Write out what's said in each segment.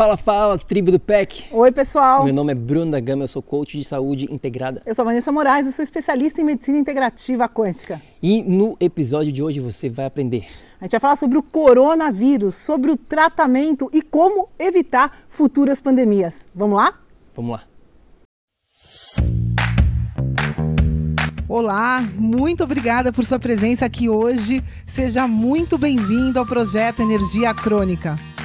Fala, fala, tribo do PEC. Oi, pessoal. Meu nome é Bruno da Gama, eu sou coach de saúde integrada. Eu sou Vanessa Moraes, eu sou especialista em medicina integrativa quântica. E no episódio de hoje você vai aprender. A gente vai falar sobre o coronavírus, sobre o tratamento e como evitar futuras pandemias. Vamos lá? Vamos lá. Olá, muito obrigada por sua presença aqui hoje. Seja muito bem-vindo ao projeto Energia Crônica.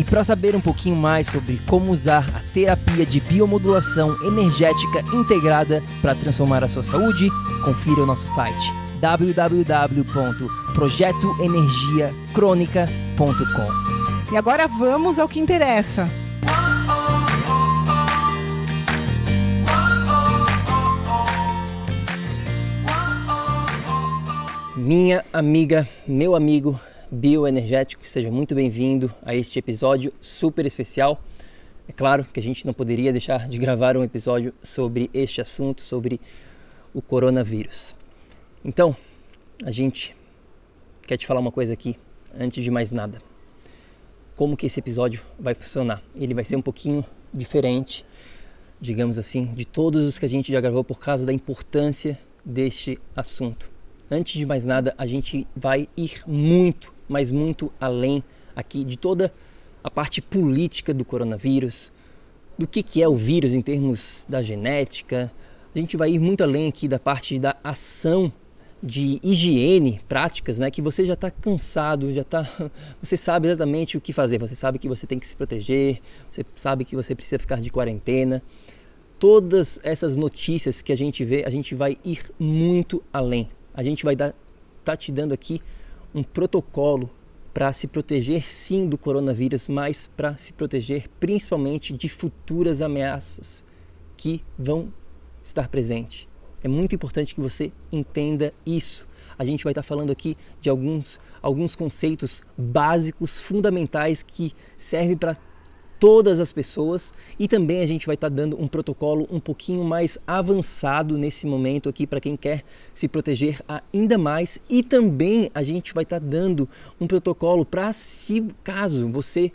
E para saber um pouquinho mais sobre como usar a terapia de biomodulação energética integrada para transformar a sua saúde, confira o nosso site www.projetoenergiacronica.com. E agora vamos ao que interessa. Minha amiga, meu amigo, bioenergético. Seja muito bem-vindo a este episódio super especial. É claro que a gente não poderia deixar de gravar um episódio sobre este assunto, sobre o coronavírus. Então, a gente quer te falar uma coisa aqui, antes de mais nada. Como que esse episódio vai funcionar? Ele vai ser um pouquinho diferente, digamos assim, de todos os que a gente já gravou por causa da importância deste assunto. Antes de mais nada, a gente vai ir muito mas muito além aqui de toda a parte política do coronavírus, do que, que é o vírus em termos da genética. A gente vai ir muito além aqui da parte da ação de higiene práticas, né? Que você já está cansado, já está, você sabe exatamente o que fazer. Você sabe que você tem que se proteger, você sabe que você precisa ficar de quarentena. Todas essas notícias que a gente vê, a gente vai ir muito além. A gente vai dar, tá te dando aqui um protocolo para se proteger sim do coronavírus, mas para se proteger principalmente de futuras ameaças que vão estar presentes. É muito importante que você entenda isso. A gente vai estar falando aqui de alguns, alguns conceitos básicos, fundamentais que servem para todas as pessoas e também a gente vai estar tá dando um protocolo um pouquinho mais avançado nesse momento aqui para quem quer se proteger ainda mais e também a gente vai estar tá dando um protocolo para se caso você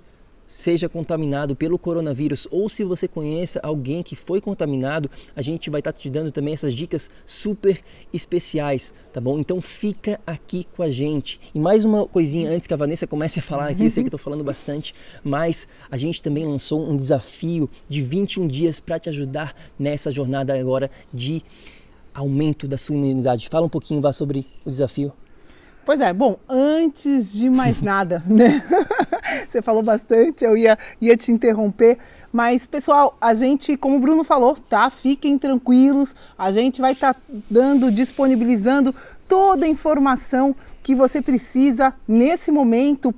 seja contaminado pelo coronavírus ou se você conheça alguém que foi contaminado, a gente vai estar tá te dando também essas dicas super especiais, tá bom? Então fica aqui com a gente. E mais uma coisinha antes que a Vanessa comece a falar aqui, eu sei que tô falando bastante, mas a gente também lançou um desafio de 21 dias para te ajudar nessa jornada agora de aumento da sua imunidade. Fala um pouquinho vá sobre o desafio. Pois é, bom, antes de mais nada, né? Você falou bastante, eu ia, ia te interromper, mas pessoal, a gente, como o Bruno falou, tá? Fiquem tranquilos, a gente vai estar tá dando, disponibilizando toda a informação que você precisa nesse momento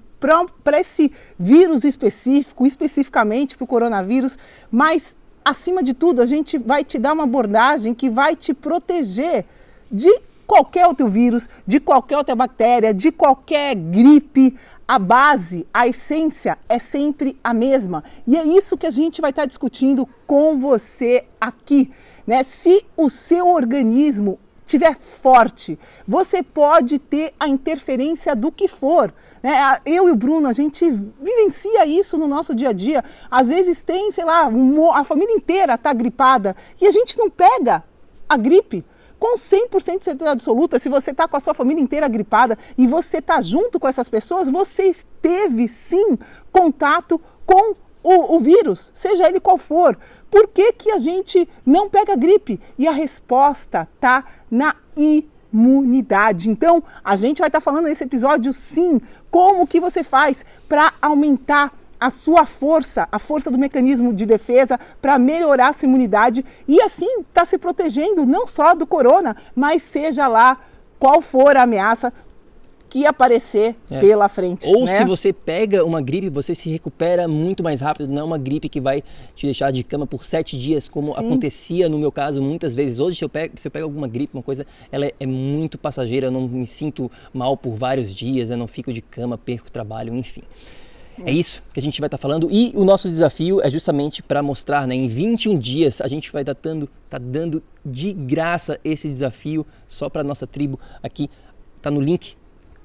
para esse vírus específico, especificamente para o coronavírus, mas acima de tudo, a gente vai te dar uma abordagem que vai te proteger de qualquer outro vírus, de qualquer outra bactéria, de qualquer gripe, a base, a essência é sempre a mesma. E é isso que a gente vai estar discutindo com você aqui. Né? Se o seu organismo estiver forte, você pode ter a interferência do que for. Né? Eu e o Bruno, a gente vivencia isso no nosso dia a dia. Às vezes tem, sei lá, a família inteira está gripada e a gente não pega a gripe com 100% de certeza absoluta, se você está com a sua família inteira gripada e você está junto com essas pessoas, você esteve sim contato com o, o, vírus, seja ele qual for. Por que, que a gente não pega gripe? E a resposta está na imunidade. Então, a gente vai estar tá falando nesse episódio sim, como que você faz para aumentar a sua força, a força do mecanismo de defesa para melhorar a sua imunidade e assim tá se protegendo não só do corona, mas seja lá qual for a ameaça, que aparecer é. pela frente. Ou né? se você pega uma gripe, você se recupera muito mais rápido. Não é uma gripe que vai te deixar de cama por sete dias, como Sim. acontecia no meu caso muitas vezes. Hoje, se eu, pego, se eu pego alguma gripe, uma coisa, ela é, é muito passageira. Eu não me sinto mal por vários dias, eu não fico de cama, perco trabalho, enfim. É isso que a gente vai estar tá falando e o nosso desafio é justamente para mostrar, né, em 21 dias a gente vai estar tá dando, tá dando de graça esse desafio só para nossa tribo aqui, tá no link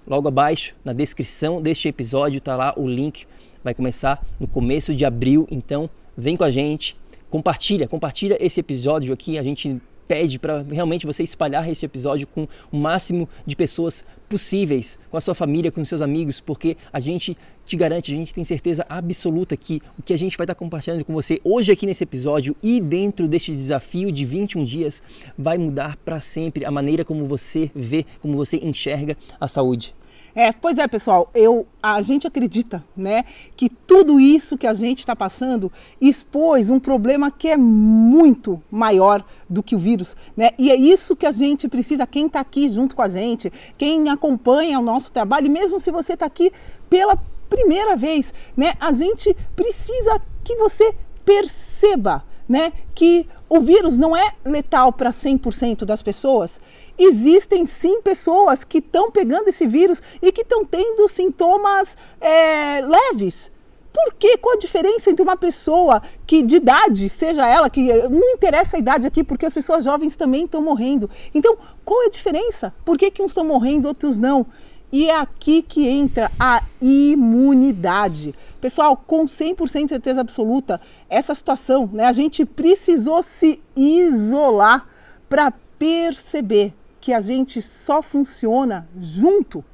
Logo abaixo, na descrição deste episódio, está lá o link. Vai começar no começo de abril, então vem com a gente, compartilha, compartilha esse episódio aqui. A gente pede para realmente você espalhar esse episódio com o máximo de pessoas possíveis, com a sua família, com os seus amigos, porque a gente te garante, a gente tem certeza absoluta que o que a gente vai estar compartilhando com você hoje aqui nesse episódio e dentro deste desafio de 21 dias vai mudar para sempre a maneira como você vê, como você enxerga a saúde. É, pois é, pessoal, eu, a gente acredita, né, que tudo isso que a gente está passando expôs um problema que é muito maior do que o vírus, né? E é isso que a gente precisa, quem está aqui junto com a gente, quem acompanha o nosso trabalho, e mesmo se você está aqui pela primeira vez, né, a gente precisa que você perceba né, que o vírus não é letal para 100% das pessoas. Existem sim pessoas que estão pegando esse vírus e que estão tendo sintomas é, leves. Por quê? Qual a diferença entre uma pessoa que de idade, seja ela, que não interessa a idade aqui, porque as pessoas jovens também estão morrendo. Então, qual é a diferença? Por que, que uns estão morrendo, outros não? E é aqui que entra a imunidade. Pessoal, com 100% de certeza absoluta, essa situação, né, a gente precisou se isolar para perceber que a gente só funciona junto.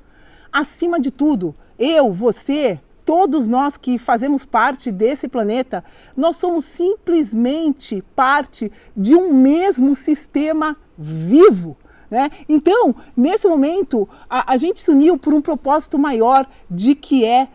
Acima de tudo, eu, você, todos nós que fazemos parte desse planeta, nós somos simplesmente parte de um mesmo sistema vivo. Né? Então, nesse momento, a, a gente se uniu por um propósito maior de que é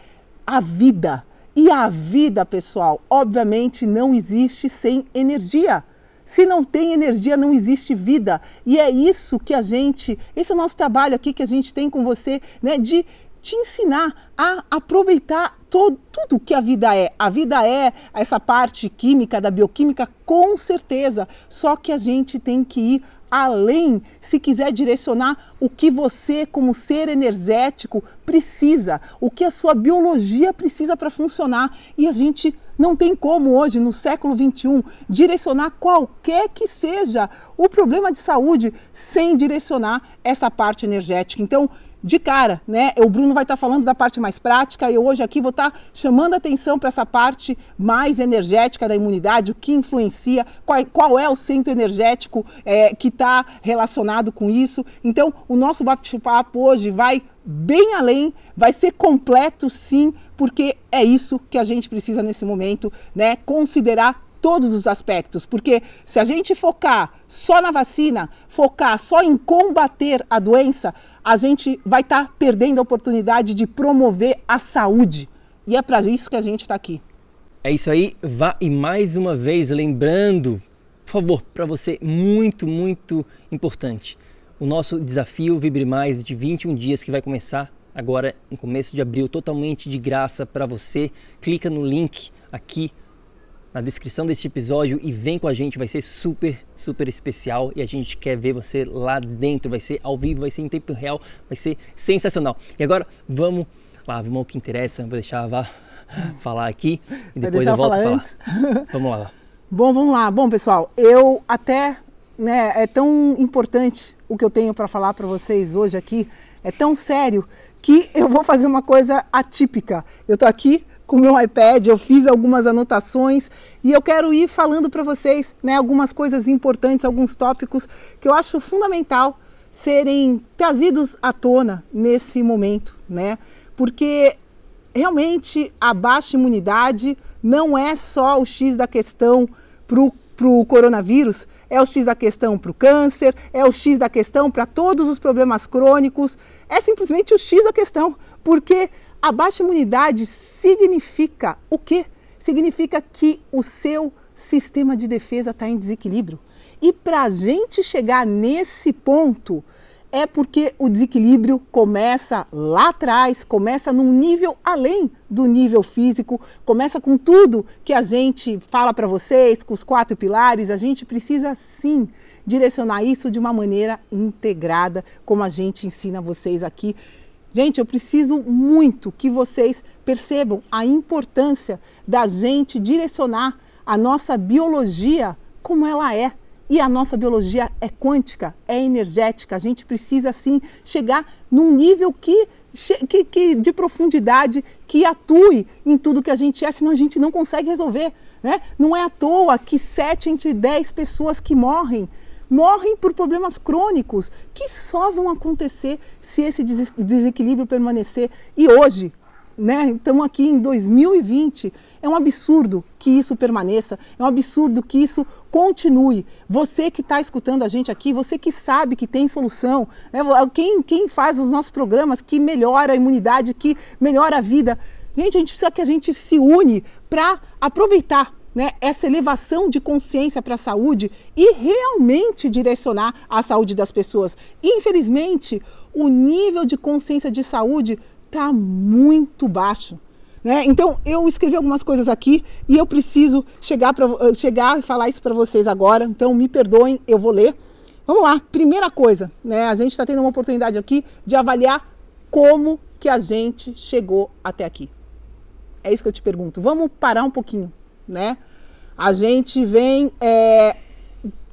a vida. E a vida, pessoal, obviamente não existe sem energia. Se não tem energia, não existe vida. E é isso que a gente, esse é o nosso trabalho aqui que a gente tem com você, né, de te ensinar a aproveitar todo, tudo que a vida é. A vida é essa parte química, da bioquímica, com certeza. Só que a gente tem que ir além, se quiser direcionar o que você, como ser energético, precisa, o que a sua biologia precisa para funcionar. E a gente não tem como hoje, no século 21, direcionar qualquer que seja o problema de saúde sem direcionar essa parte energética. Então, de cara, né? O Bruno vai estar tá falando da parte mais prática e hoje aqui vou estar tá chamando atenção para essa parte mais energética da imunidade, o que influencia, qual, qual é o centro energético é, que está relacionado com isso. Então, o nosso bate-papo hoje vai bem além, vai ser completo sim, porque é isso que a gente precisa nesse momento, né? Considerar todos os aspectos, porque se a gente focar só na vacina, focar só em combater a doença, a gente vai estar tá perdendo a oportunidade de promover a saúde. E é para isso que a gente está aqui. É isso aí, vá e mais uma vez lembrando, por favor, para você, muito, muito importante. O nosso desafio Vibre Mais de 21 dias que vai começar agora no começo de abril, totalmente de graça para você. Clica no link aqui na descrição deste episódio e vem com a gente, vai ser super, super especial e a gente quer ver você lá dentro, vai ser ao vivo, vai ser em tempo real, vai ser sensacional. E agora vamos lá, vamos ao que interessa, vou deixar a Vá falar aqui e depois eu volto a falar. Vamos lá. Bom, vamos lá. Bom, pessoal, eu até, né, é tão importante o que eu tenho para falar para vocês hoje aqui, é tão sério que eu vou fazer uma coisa atípica. Eu tô aqui com o meu iPad, eu fiz algumas anotações e eu quero ir falando para vocês né, algumas coisas importantes, alguns tópicos que eu acho fundamental serem trazidos à tona nesse momento, né? Porque realmente a baixa imunidade não é só o X da questão para o para o coronavírus, é o X da questão para o câncer, é o X da questão para todos os problemas crônicos, é simplesmente o X da questão, porque a baixa imunidade significa o quê? Significa que o seu sistema de defesa está em desequilíbrio. E para a gente chegar nesse ponto, é porque o desequilíbrio começa lá atrás, começa num nível além do nível físico, começa com tudo que a gente fala para vocês, com os quatro pilares. A gente precisa sim direcionar isso de uma maneira integrada, como a gente ensina vocês aqui. Gente, eu preciso muito que vocês percebam a importância da gente direcionar a nossa biologia como ela é e a nossa biologia é quântica, é energética. A gente precisa sim chegar num nível que, que, que, de profundidade que atue em tudo que a gente é, senão a gente não consegue resolver. Né? Não é à toa que 7 entre 10 pessoas que morrem morrem por problemas crônicos que só vão acontecer se esse desequilíbrio permanecer. E hoje, né? Estamos aqui em 2020. É um absurdo que isso permaneça, é um absurdo que isso continue. Você que está escutando a gente aqui, você que sabe que tem solução, né? quem, quem faz os nossos programas que melhora a imunidade, que melhora a vida. Gente, a gente precisa que a gente se une para aproveitar né, essa elevação de consciência para a saúde e realmente direcionar a saúde das pessoas. infelizmente, o nível de consciência de saúde está muito baixo. Né? Então eu escrevi algumas coisas aqui e eu preciso chegar, pra, eh, chegar e falar isso para vocês agora. Então me perdoem, eu vou ler. Vamos lá, primeira coisa, né? A gente está tendo uma oportunidade aqui de avaliar como que a gente chegou até aqui. É isso que eu te pergunto. Vamos parar um pouquinho, né? A gente vem é,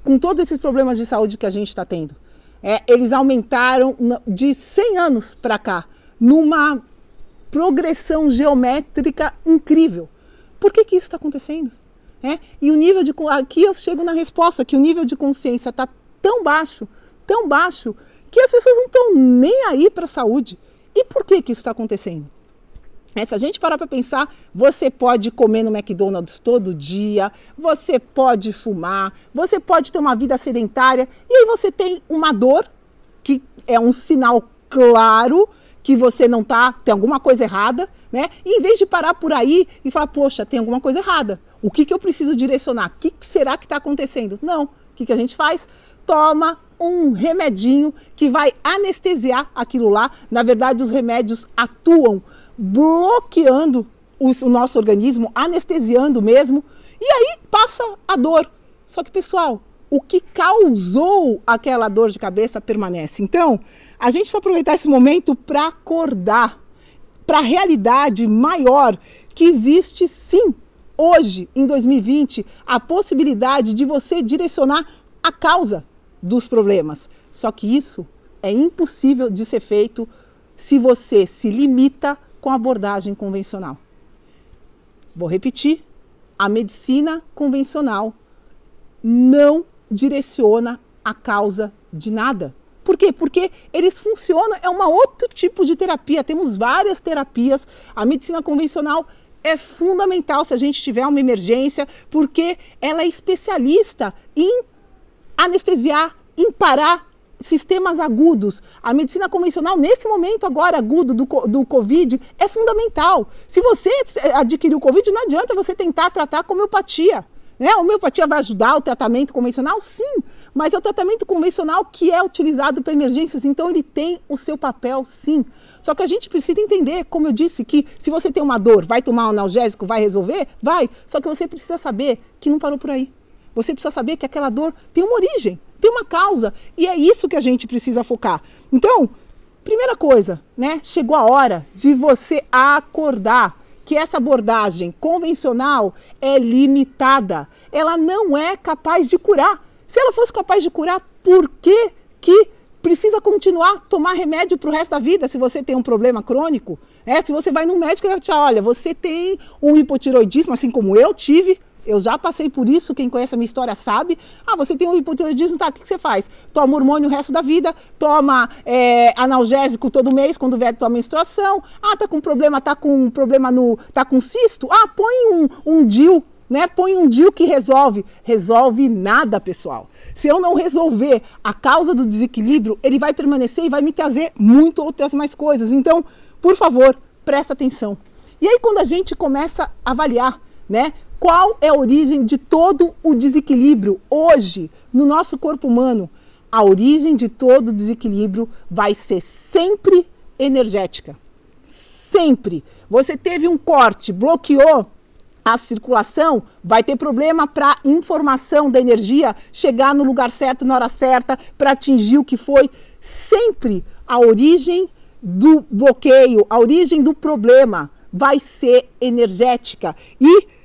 com todos esses problemas de saúde que a gente está tendo. É, eles aumentaram de 100 anos para cá numa progressão geométrica incrível. Por que, que isso está acontecendo? É? E o nível de. Aqui eu chego na resposta que o nível de consciência está tão baixo, tão baixo, que as pessoas não estão nem aí para a saúde. E por que, que isso está acontecendo? É, se a gente parar para pensar, você pode comer no McDonald's todo dia, você pode fumar, você pode ter uma vida sedentária, e aí você tem uma dor, que é um sinal claro que você não tá, tem alguma coisa errada, né? E em vez de parar por aí e falar, poxa, tem alguma coisa errada. O que, que eu preciso direcionar? O que, que será que está acontecendo? Não. O que, que a gente faz? Toma um remedinho que vai anestesiar aquilo lá. Na verdade, os remédios atuam bloqueando o nosso organismo, anestesiando mesmo, e aí passa a dor. Só que, pessoal, o que causou aquela dor de cabeça permanece. Então, a gente vai aproveitar esse momento para acordar para a realidade maior que existe sim hoje, em 2020, a possibilidade de você direcionar a causa dos problemas. Só que isso é impossível de ser feito se você se limita com a abordagem convencional. Vou repetir: a medicina convencional não direciona a causa de nada. Por quê? Porque eles funcionam, é um outro tipo de terapia. Temos várias terapias. A medicina convencional é fundamental se a gente tiver uma emergência, porque ela é especialista em anestesiar, em parar sistemas agudos. A medicina convencional, nesse momento agora agudo do, do Covid, é fundamental. Se você adquiriu Covid, não adianta você tentar tratar com homeopatia. Né? A homeopatia vai ajudar o tratamento convencional? Sim, mas é o tratamento convencional que é utilizado para emergências, então ele tem o seu papel, sim. Só que a gente precisa entender, como eu disse, que se você tem uma dor, vai tomar um analgésico, vai resolver? Vai. Só que você precisa saber que não parou por aí. Você precisa saber que aquela dor tem uma origem, tem uma causa, e é isso que a gente precisa focar. Então, primeira coisa, né? Chegou a hora de você acordar que essa abordagem convencional é limitada. Ela não é capaz de curar. Se ela fosse capaz de curar, por que, que precisa continuar a tomar remédio para o resto da vida se você tem um problema crônico? É, se você vai no médico e ele te olha, você tem um hipotiroidismo, assim como eu tive, eu já passei por isso, quem conhece a minha história sabe. Ah, você tem um hipotiroidismo, tá, o que, você faz? Toma hormônio o resto da vida, toma é, analgésico todo mês quando vier tua menstruação. Ah, tá com problema, tá com problema no. tá com cisto? Ah, põe um, um DIL né? Põe um DIU que resolve. Resolve nada, pessoal. Se eu não resolver a causa do desequilíbrio, ele vai permanecer e vai me trazer muito outras mais coisas. Então, por favor, presta atenção. E aí, quando a gente começa a avaliar, né? Qual é a origem de todo o desequilíbrio hoje no nosso corpo humano? A origem de todo o desequilíbrio vai ser sempre energética. Sempre. Você teve um corte, bloqueou a circulação, vai ter problema para informação da energia chegar no lugar certo na hora certa para atingir o que foi. Sempre a origem do bloqueio, a origem do problema vai ser energética. E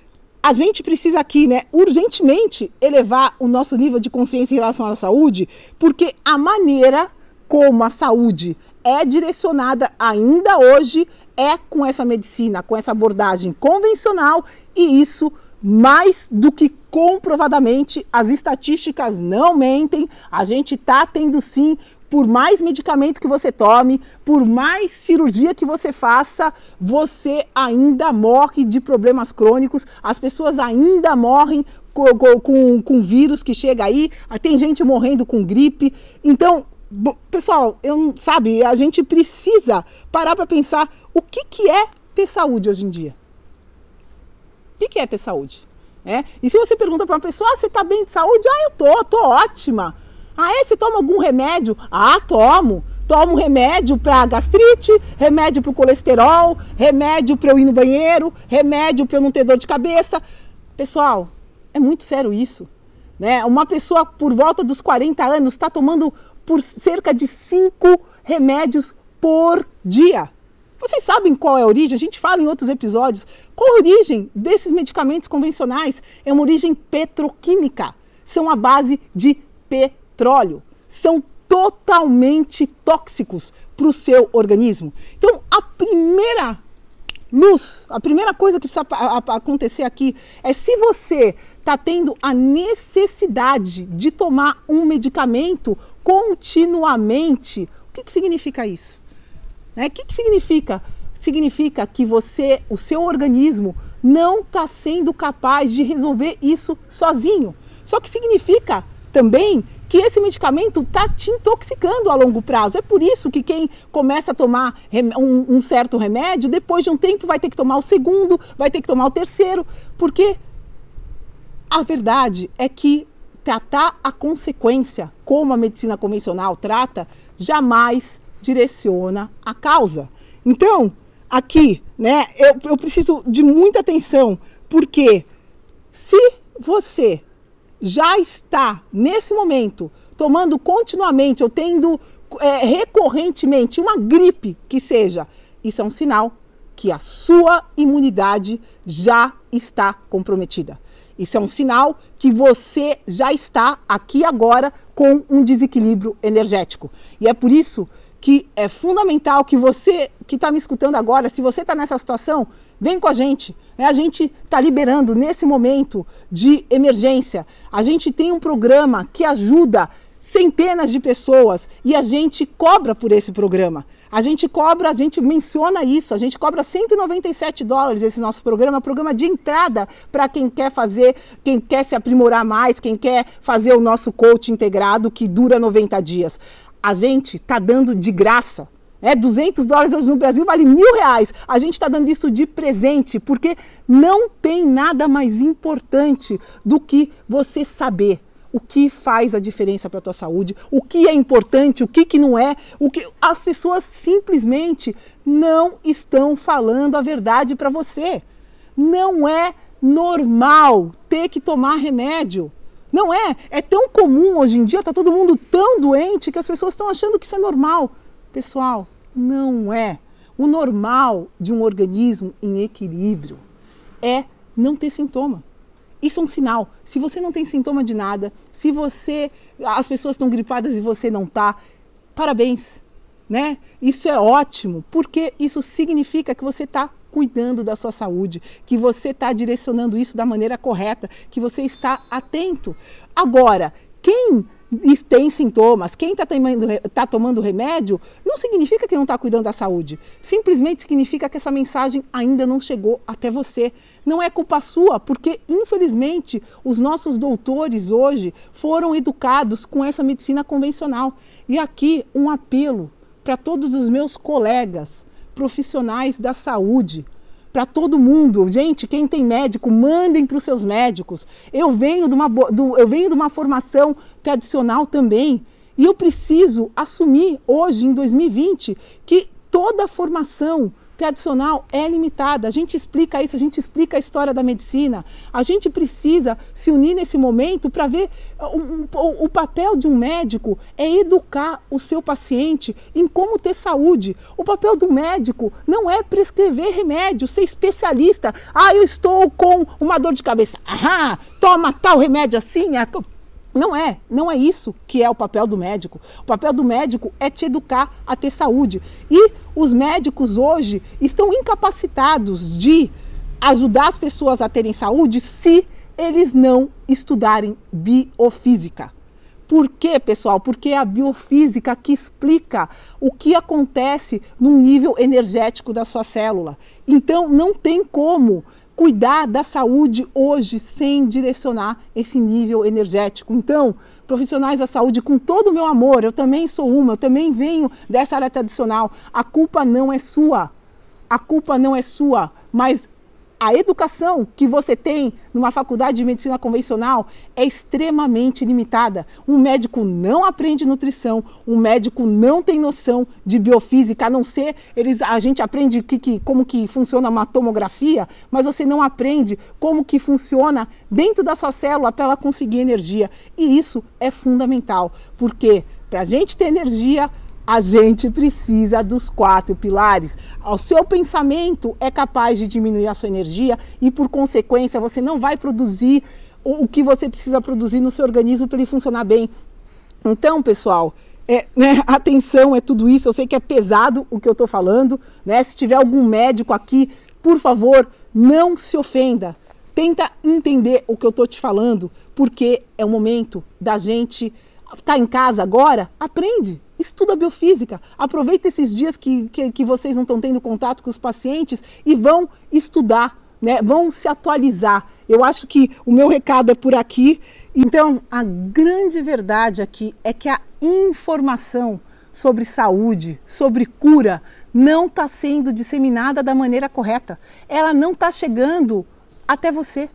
a gente precisa aqui, né, urgentemente elevar o nosso nível de consciência em relação à saúde, porque a maneira como a saúde é direcionada ainda hoje é com essa medicina, com essa abordagem convencional e isso mais do que comprovadamente as estatísticas não mentem. A gente está tendo sim por mais medicamento que você tome, por mais cirurgia que você faça, você ainda morre de problemas crônicos, as pessoas ainda morrem com, com, com vírus que chega aí, tem gente morrendo com gripe. Então, pessoal, eu, sabe, a gente precisa parar para pensar o que, que é ter saúde hoje em dia. O que, que é ter saúde? É? E se você pergunta para uma pessoa, ah, você está bem de saúde? Ah, eu tô, tô ótima. Ah, é? Você toma algum remédio? Ah, tomo. Tomo remédio para gastrite, remédio para o colesterol, remédio para eu ir no banheiro, remédio para eu não ter dor de cabeça. Pessoal, é muito sério isso. Né? Uma pessoa por volta dos 40 anos está tomando por cerca de 5 remédios por dia. Vocês sabem qual é a origem? A gente fala em outros episódios. Qual a origem desses medicamentos convencionais? É uma origem petroquímica. São a base de petróleo petróleo são totalmente tóxicos para o seu organismo. Então, a primeira luz, a primeira coisa que precisa acontecer aqui é se você está tendo a necessidade de tomar um medicamento continuamente, o que, que significa isso? Né? O que, que significa? Significa que você, o seu organismo, não está sendo capaz de resolver isso sozinho. Só que significa também que esse medicamento está te intoxicando a longo prazo. É por isso que quem começa a tomar um, um, certo remédio, depois de um tempo vai ter que tomar o segundo, vai ter que tomar o terceiro, porque a verdade é que tratar a consequência, como a medicina convencional trata, jamais direciona a causa. Então, aqui, né, eu, eu preciso de muita atenção, porque se você já está, nesse momento, tomando continuamente ou tendo é, recorrentemente uma gripe que seja, isso é um sinal que a sua imunidade já está comprometida. Isso é um sinal que você já está aqui agora com um desequilíbrio energético. E é por isso que é fundamental que você que está me escutando agora, se você está nessa situação, vem com a gente. Né? A gente está liberando nesse momento de emergência. A gente tem um programa que ajuda centenas de pessoas e a gente cobra por esse programa. A gente cobra, a gente menciona isso, a gente cobra 197 dólares esse nosso programa, programa de entrada para quem quer fazer, quem quer se aprimorar mais, quem quer fazer o nosso coach integrado que dura 90 dias a gente está dando de graça. É, 200 dólares hoje no Brasil vale mil reais. A gente está dando isso de presente, porque não tem nada mais importante do que você saber o que faz a diferença para a tua saúde, o que é importante, o que, que não é, o que as pessoas simplesmente não estão falando a verdade para você. Não é normal ter que tomar remédio. Não é? É tão comum hoje em dia, está todo mundo tão doente que as pessoas estão achando que isso é normal. Pessoal, não é. O normal de um organismo em equilíbrio é não ter sintoma. Isso é um sinal. Se você não tem sintoma de nada, se você as pessoas estão gripadas e você não está, parabéns, né? Isso é ótimo, porque isso significa que você está cuidando da sua saúde, que você está direcionando isso da maneira correta, que você está atento. Agora, quem tem sintomas, quem está tá tomando remédio, não significa que não está cuidando da saúde. Simplesmente significa que essa mensagem ainda não chegou até você. Não é culpa sua, porque infelizmente os nossos doutores hoje foram educados com essa medicina convencional. E aqui um apelo para todos os meus colegas profissionais da saúde para todo mundo. Gente, quem tem médico, mandem para os seus médicos. Eu venho, de uma, do, eu venho de uma formação tradicional também. E eu preciso assumir hoje, em 2020, que toda formação tradicional é limitada. A gente explica isso, a gente explica a história da medicina. A gente precisa se unir nesse momento para ver o, o, o, papel de um médico é educar o seu paciente em como ter saúde. O papel do médico não é prescrever remédio, ser especialista. Ah, eu estou com uma dor de cabeça. Ah, toma tal remédio assim. É não é, não é isso que é o papel do médico. O papel do médico é te educar a ter saúde. E os médicos hoje estão incapacitados de ajudar as pessoas a terem saúde se eles não estudarem biofísica. Por quê, pessoal? Porque é a biofísica que explica o que acontece no nível energético da sua célula. Então, não tem como cuidar da saúde hoje sem direcionar esse nível energético. Então, profissionais da saúde, com todo o meu amor, eu também sou uma, eu também venho dessa área tradicional. A culpa não é sua. A culpa não é sua, mas a educação que você tem numa faculdade de medicina convencional é extremamente limitada. Um médico não aprende nutrição, um médico não tem noção de biofísica, a não ser eles, a gente aprende que, que, como que funciona uma tomografia, mas você não aprende como que funciona dentro da sua célula para ela conseguir energia. E isso é fundamental, porque para a gente ter energia, a gente precisa dos quatro pilares. O seu pensamento é capaz de diminuir a sua energia e, por consequência, você não vai produzir o que você precisa produzir no seu organismo para ele funcionar bem. Então, pessoal, é, né, atenção, é tudo isso. Eu sei que é pesado o que eu estou falando. Né? Se tiver algum médico aqui, por favor, não se ofenda. Tenta entender o que eu estou te falando, porque é o momento da gente estar tá em casa agora. Aprende estuda biofísica. Aproveita esses dias que, que, que vocês não estão tendo contato com os pacientes e vão estudar, né? vão se atualizar. Eu acho que o meu recado é por aqui. Então, a grande verdade aqui é que a informação sobre saúde, sobre cura, não está sendo disseminada da maneira correta. Ela não está chegando até você.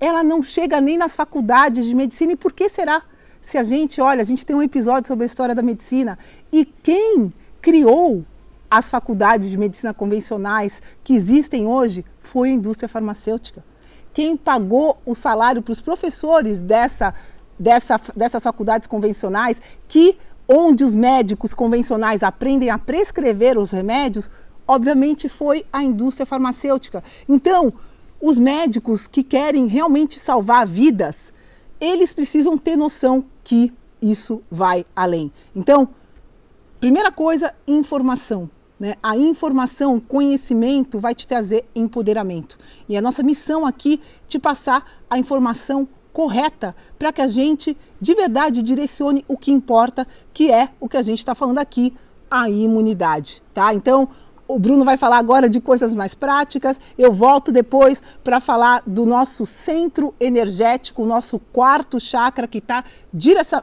Ela não chega nem nas faculdades de medicina. E por que será? Se a gente olha, a gente tem um episódio sobre a história da medicina e quem criou as faculdades de medicina convencionais que existem hoje foi a indústria farmacêutica. Quem pagou o salário para os professores dessa, dessa, dessas faculdades convencionais, que onde os médicos convencionais aprendem a prescrever os remédios, obviamente foi a indústria farmacêutica. Então, os médicos que querem realmente salvar vidas, eles precisam ter noção que isso vai além. Então, primeira coisa, informação. Né? A informação, conhecimento vai te trazer empoderamento. E a nossa missão aqui é te passar a informação correta para que a gente de verdade direcione o que importa, que é o que a gente está falando aqui, a imunidade, tá? Então, o Bruno vai falar agora de coisas mais práticas. Eu volto depois para falar do nosso centro energético, o nosso quarto chakra que está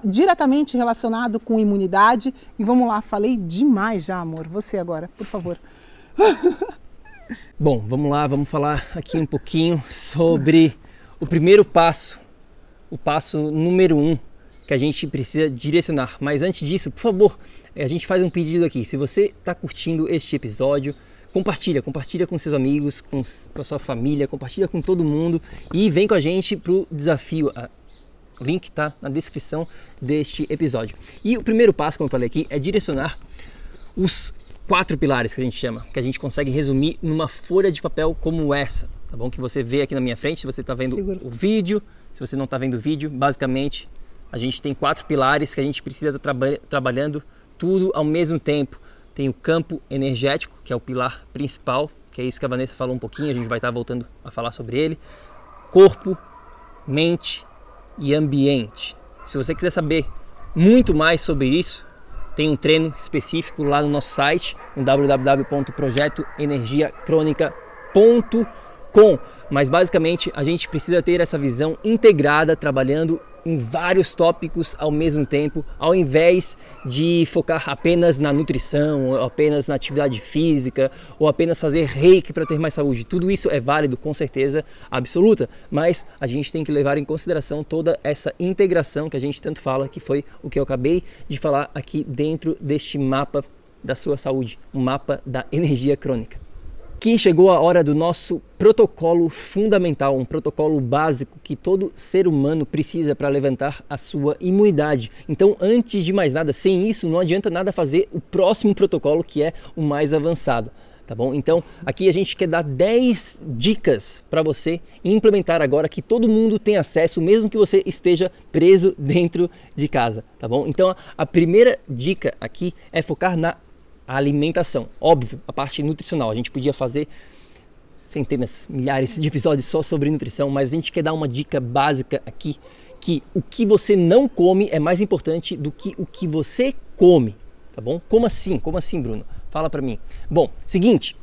diretamente relacionado com imunidade. E vamos lá, falei demais já, amor. Você agora, por favor. Bom, vamos lá, vamos falar aqui um pouquinho sobre o primeiro passo, o passo número um que a gente precisa direcionar. Mas antes disso, por favor, a gente faz um pedido aqui. Se você está curtindo este episódio, compartilha, compartilha com seus amigos, com, com a sua família, compartilha com todo mundo e vem com a gente pro desafio. O link está na descrição deste episódio. E o primeiro passo, como eu falei aqui, é direcionar os quatro pilares que a gente chama, que a gente consegue resumir numa folha de papel como essa, tá bom? Que você vê aqui na minha frente, se você está vendo Segura. o vídeo, se você não está vendo o vídeo, basicamente a gente tem quatro pilares que a gente precisa estar traba trabalhando tudo ao mesmo tempo. Tem o campo energético, que é o pilar principal, que é isso que a Vanessa falou um pouquinho, a gente vai estar voltando a falar sobre ele. Corpo, mente e ambiente. Se você quiser saber muito mais sobre isso, tem um treino específico lá no nosso site, no www.projetoenergiacronica.com. Mas basicamente a gente precisa ter essa visão integrada, trabalhando em vários tópicos ao mesmo tempo, ao invés de focar apenas na nutrição, ou apenas na atividade física, ou apenas fazer reiki para ter mais saúde. Tudo isso é válido, com certeza absoluta, mas a gente tem que levar em consideração toda essa integração que a gente tanto fala, que foi o que eu acabei de falar aqui dentro deste mapa da sua saúde, um mapa da energia crônica. Aqui chegou a hora do nosso protocolo fundamental, um protocolo básico que todo ser humano precisa para levantar a sua imunidade. Então, antes de mais nada, sem isso não adianta nada fazer o próximo protocolo que é o mais avançado. Tá bom? Então, aqui a gente quer dar 10 dicas para você implementar agora que todo mundo tem acesso, mesmo que você esteja preso dentro de casa, tá bom? Então, a primeira dica aqui é focar na a alimentação. Óbvio, a parte nutricional. A gente podia fazer centenas, milhares de episódios só sobre nutrição, mas a gente quer dar uma dica básica aqui que o que você não come é mais importante do que o que você come, tá bom? Como assim? Como assim, Bruno? Fala para mim. Bom, seguinte,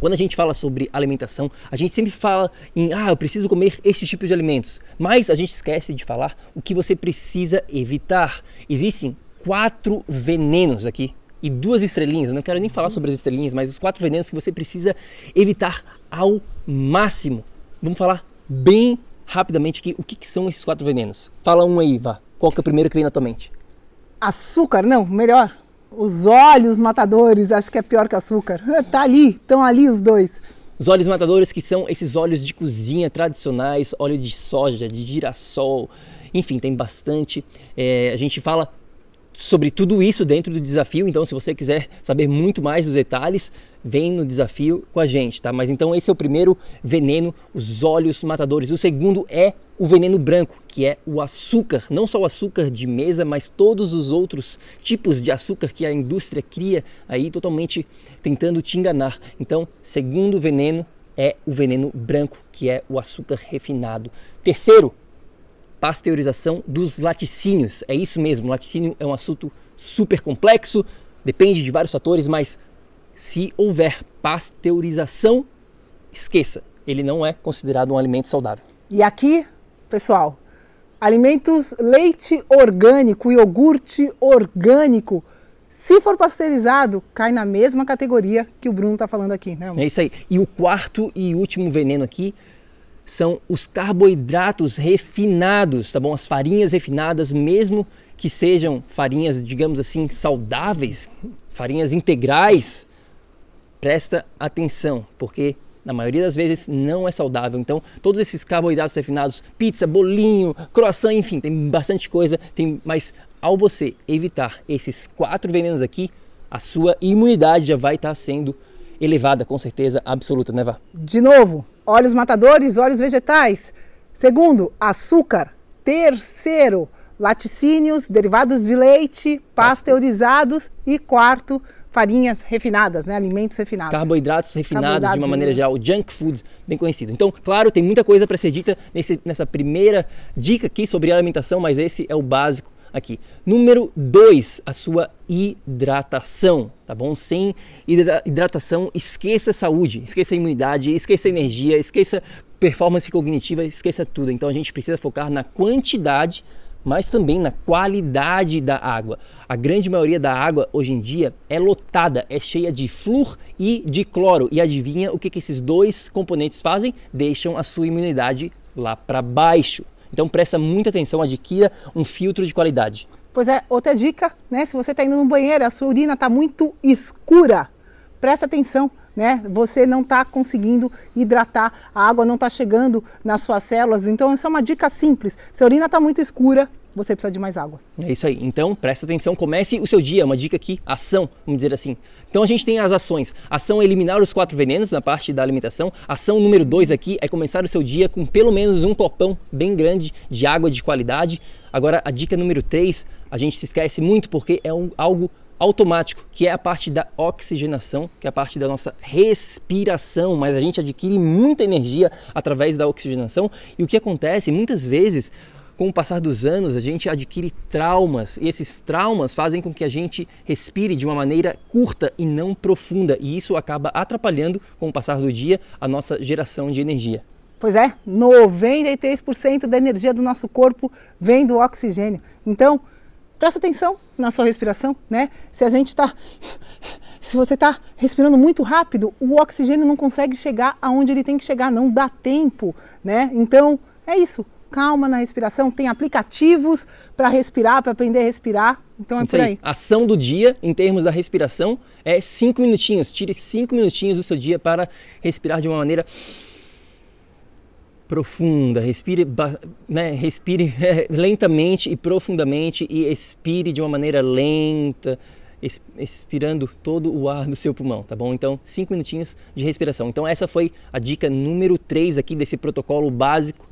quando a gente fala sobre alimentação, a gente sempre fala em ah, eu preciso comer estes tipos de alimentos, mas a gente esquece de falar o que você precisa evitar. Existem quatro venenos aqui e duas estrelinhas. Eu não quero nem falar sobre as estrelinhas, mas os quatro venenos que você precisa evitar ao máximo. Vamos falar bem rapidamente aqui o que, que são esses quatro venenos. Fala um aí, vá. Qual que é o primeiro que vem na tua mente? Açúcar, não, melhor. Os óleos matadores, acho que é pior que açúcar. Tá ali, estão ali os dois. Os óleos matadores que são esses óleos de cozinha tradicionais, óleo de soja, de girassol, enfim, tem bastante. É, a gente fala sobre tudo isso dentro do desafio. Então, se você quiser saber muito mais dos detalhes, vem no desafio com a gente, tá? Mas então esse é o primeiro veneno, os óleos matadores. O segundo é o veneno branco, que é o açúcar, não só o açúcar de mesa, mas todos os outros tipos de açúcar que a indústria cria aí totalmente tentando te enganar. Então, segundo veneno é o veneno branco, que é o açúcar refinado. Terceiro, pasteurização dos laticínios. É isso mesmo, laticínio é um assunto super complexo, depende de vários fatores, mas se houver pasteurização, esqueça, ele não é considerado um alimento saudável. E aqui, pessoal, alimentos leite orgânico, iogurte orgânico, se for pasteurizado, cai na mesma categoria que o Bruno está falando aqui, né? É isso aí. E o quarto e último veneno aqui são os carboidratos refinados, tá bom? As farinhas refinadas, mesmo que sejam farinhas, digamos assim, saudáveis, farinhas integrais, presta atenção, porque na maioria das vezes não é saudável. Então, todos esses carboidratos refinados, pizza, bolinho, croissant, enfim, tem bastante coisa, tem, mas ao você evitar esses quatro venenos aqui, a sua imunidade já vai estar sendo elevada, com certeza absoluta, né, Vá? De novo, óleos matadores, óleos vegetais. Segundo, açúcar. Terceiro, laticínios, derivados de leite, pasteurizados. E quarto, farinhas refinadas, né? alimentos refinados. Carboidratos refinados Carboidratos de uma maneira geral, junk food, bem conhecido. Então, claro, tem muita coisa para ser dita nesse, nessa primeira dica aqui sobre alimentação, mas esse é o básico aqui. Número 2, a sua hidratação, tá bom? Sem hidratação, esqueça saúde, esqueça imunidade, esqueça energia, esqueça performance cognitiva, esqueça tudo. Então a gente precisa focar na quantidade, mas também na qualidade da água. A grande maioria da água hoje em dia é lotada, é cheia de flúor e de cloro. E adivinha o que, que esses dois componentes fazem? Deixam a sua imunidade lá para baixo. Então presta muita atenção, adquira um filtro de qualidade. Pois é, outra dica, né? Se você está indo no banheiro, a sua urina está muito escura, presta atenção, né? Você não está conseguindo hidratar, a água não está chegando nas suas células. Então, essa é uma dica simples. Se a urina está muito escura, você precisa de mais água. É isso aí. Então, presta atenção, comece o seu dia. Uma dica aqui, ação, vamos dizer assim. Então, a gente tem as ações. Ação é eliminar os quatro venenos na parte da alimentação. Ação número dois aqui é começar o seu dia com pelo menos um copão bem grande de água de qualidade. Agora, a dica número três, a gente se esquece muito porque é um, algo automático, que é a parte da oxigenação, que é a parte da nossa respiração, mas a gente adquire muita energia através da oxigenação. E o que acontece muitas vezes com o passar dos anos, a gente adquire traumas e esses traumas fazem com que a gente respire de uma maneira curta e não profunda, e isso acaba atrapalhando, com o passar do dia, a nossa geração de energia. Pois é, 93% da energia do nosso corpo vem do oxigênio. Então, presta atenção na sua respiração, né? Se a gente está, se você está respirando muito rápido, o oxigênio não consegue chegar aonde ele tem que chegar, não dá tempo, né? Então, é isso calma na respiração, tem aplicativos para respirar, para aprender a respirar. Então é Isso por aí. aí. Ação do dia, em termos da respiração, é cinco minutinhos. Tire cinco minutinhos do seu dia para respirar de uma maneira profunda. Respire, né, respire é, lentamente e profundamente e expire de uma maneira lenta expirando todo o ar do seu pulmão, tá bom? Então, cinco minutinhos de respiração. Então, essa foi a dica número 3 aqui desse protocolo básico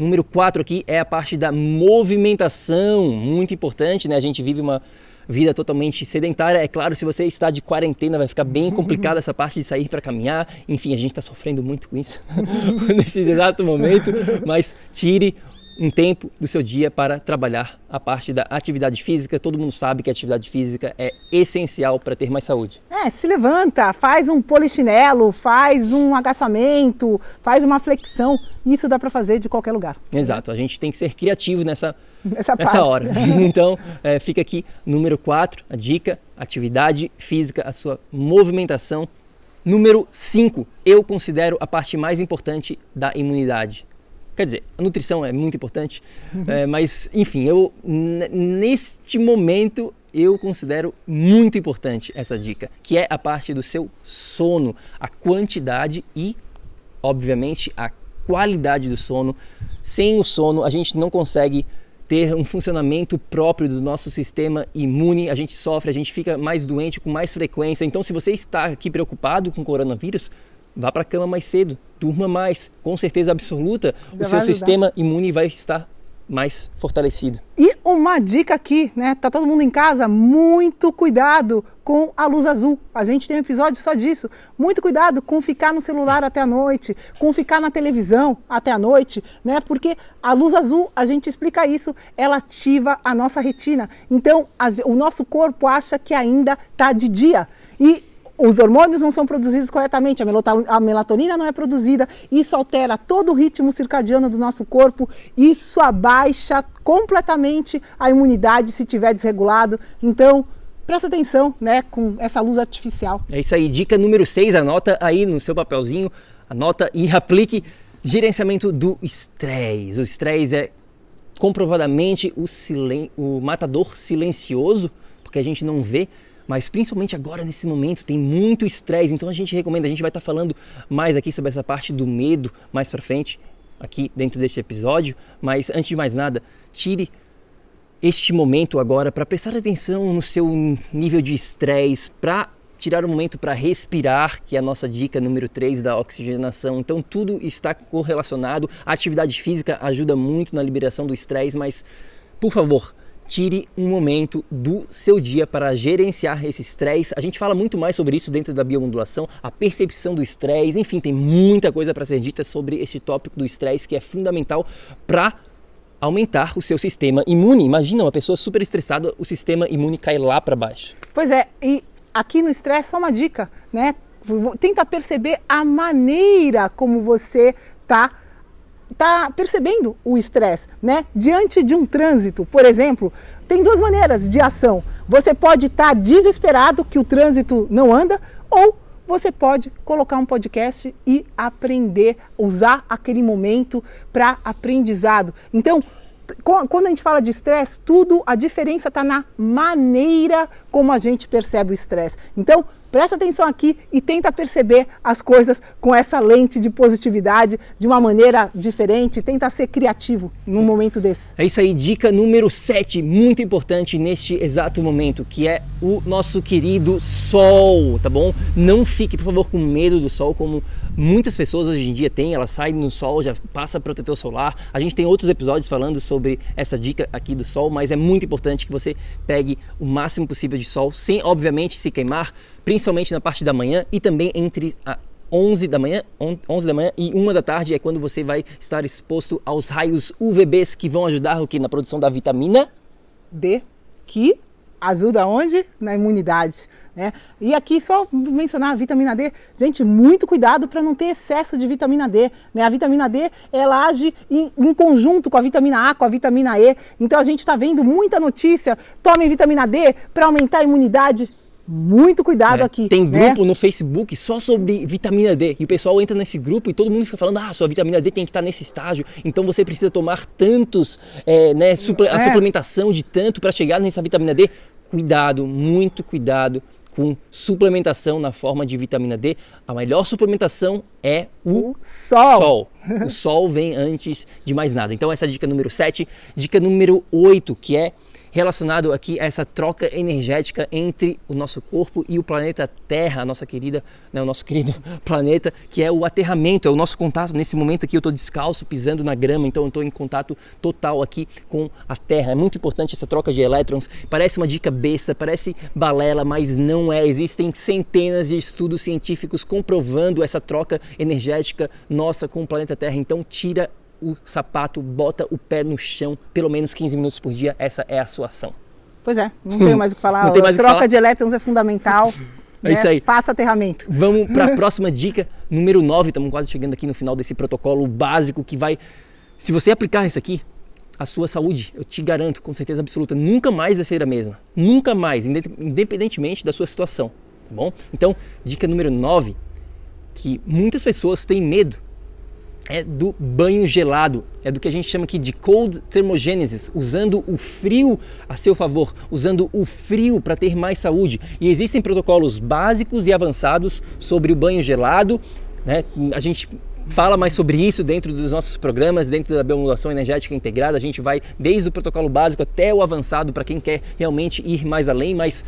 Número 4 aqui é a parte da movimentação, muito importante, né? A gente vive uma vida totalmente sedentária. É claro, se você está de quarentena, vai ficar bem complicado essa parte de sair para caminhar. Enfim, a gente está sofrendo muito com isso nesse exato momento, mas tire um tempo do seu dia para trabalhar a parte da atividade física. Todo mundo sabe que a atividade física é essencial para ter mais saúde. É, se levanta, faz um polichinelo, faz um agachamento, faz uma flexão. Isso dá para fazer de qualquer lugar. Exato, a gente tem que ser criativo nessa, Essa nessa hora. então, é, fica aqui número 4, a dica, atividade física, a sua movimentação. Número 5, eu considero a parte mais importante da imunidade Quer dizer, a nutrição é muito importante, é, mas enfim, eu neste momento eu considero muito importante essa dica, que é a parte do seu sono, a quantidade e, obviamente, a qualidade do sono. Sem o sono, a gente não consegue ter um funcionamento próprio do nosso sistema imune, a gente sofre, a gente fica mais doente com mais frequência. Então, se você está aqui preocupado com o coronavírus, vá para a cama mais cedo, durma mais. Com certeza absoluta, Já o seu sistema imune vai estar mais fortalecido. E uma dica aqui, né? Tá todo mundo em casa, muito cuidado com a luz azul. A gente tem um episódio só disso. Muito cuidado com ficar no celular até a noite, com ficar na televisão até a noite, né? Porque a luz azul, a gente explica isso, ela ativa a nossa retina. Então, a, o nosso corpo acha que ainda tá de dia. E os hormônios não são produzidos corretamente, a melatonina não é produzida, isso altera todo o ritmo circadiano do nosso corpo, isso abaixa completamente a imunidade se tiver desregulado. Então, presta atenção, né, com essa luz artificial. É isso aí, dica número 6, anota aí no seu papelzinho, anota e aplique gerenciamento do estresse. O estresse é comprovadamente o, silen o matador silencioso, porque a gente não vê, mas principalmente agora nesse momento tem muito estresse, então a gente recomenda, a gente vai estar tá falando mais aqui sobre essa parte do medo mais para frente, aqui dentro deste episódio, mas antes de mais nada, tire este momento agora para prestar atenção no seu nível de estresse, para tirar um momento para respirar, que é a nossa dica número 3 da oxigenação. Então tudo está correlacionado. A atividade física ajuda muito na liberação do estresse, mas por favor, tire um momento do seu dia para gerenciar esse estresse. A gente fala muito mais sobre isso dentro da biomodulação, a percepção do estresse, enfim, tem muita coisa para ser dita sobre esse tópico do estresse que é fundamental para aumentar o seu sistema imune. Imagina uma pessoa super estressada, o sistema imune cai lá para baixo. Pois é, e aqui no estresse só uma dica, né? Tenta perceber a maneira como você está está percebendo o estresse, né? Diante de um trânsito, por exemplo, tem duas maneiras de ação. Você pode estar tá desesperado que o trânsito não anda, ou você pode colocar um podcast e aprender, usar aquele momento para aprendizado. Então, quando a gente fala de estresse, tudo, a diferença está na maneira como a gente percebe o estresse. Então, Presta atenção aqui e tenta perceber as coisas com essa lente de positividade de uma maneira diferente. Tenta ser criativo num momento desse. É isso aí, dica número 7, muito importante neste exato momento, que é o nosso querido sol, tá bom? Não fique, por favor, com medo do sol, como muitas pessoas hoje em dia têm. Elas saem no sol, já passa protetor solar. A gente tem outros episódios falando sobre essa dica aqui do sol, mas é muito importante que você pegue o máximo possível de sol, sem, obviamente, se queimar principalmente na parte da manhã e também entre a 11 da manhã, 11 da manhã e 1 da tarde é quando você vai estar exposto aos raios UVBs que vão ajudar o que na produção da vitamina D, que ajuda onde? Na imunidade. Né? E aqui só mencionar a vitamina D, gente, muito cuidado para não ter excesso de vitamina D. Né? A vitamina D ela age em, em, conjunto com a vitamina A, com a vitamina E. Então a gente está vendo muita notícia, tomem vitamina D para aumentar a imunidade. Muito cuidado é, aqui. Tem né? grupo no Facebook só sobre vitamina D. E o pessoal entra nesse grupo e todo mundo fica falando: ah, sua vitamina D tem que estar nesse estágio. Então você precisa tomar tantos, é, né, suple a é. suplementação de tanto para chegar nessa vitamina D. Cuidado, muito cuidado com suplementação na forma de vitamina D. A melhor suplementação é o, o sol. sol. O sol vem antes de mais nada. Então essa é a dica número 7. Dica número 8, que é relacionado aqui a essa troca energética entre o nosso corpo e o planeta Terra, a nossa querida, né, o nosso querido planeta, que é o aterramento, é o nosso contato. Nesse momento aqui eu estou descalço, pisando na grama, então eu estou em contato total aqui com a Terra. É muito importante essa troca de elétrons. Parece uma dica besta, parece balela, mas não é. Existem centenas de estudos científicos comprovando essa troca energética nossa com o planeta Terra. Então tira o sapato, bota o pé no chão pelo menos 15 minutos por dia. Essa é a sua ação. Pois é, não tenho mais o que falar. a troca falar. de elétrons é fundamental. É né? isso aí. Faça aterramento. Vamos para a próxima dica, número 9. Estamos quase chegando aqui no final desse protocolo básico que vai. Se você aplicar isso aqui, a sua saúde, eu te garanto com certeza absoluta, nunca mais vai ser a mesma. Nunca mais, independentemente da sua situação. Tá bom? Então, dica número 9, que muitas pessoas têm medo é do banho gelado, é do que a gente chama aqui de cold thermogenesis, usando o frio a seu favor, usando o frio para ter mais saúde. E existem protocolos básicos e avançados sobre o banho gelado, né? A gente fala mais sobre isso dentro dos nossos programas, dentro da biomodulação energética integrada. A gente vai desde o protocolo básico até o avançado para quem quer realmente ir mais além, mas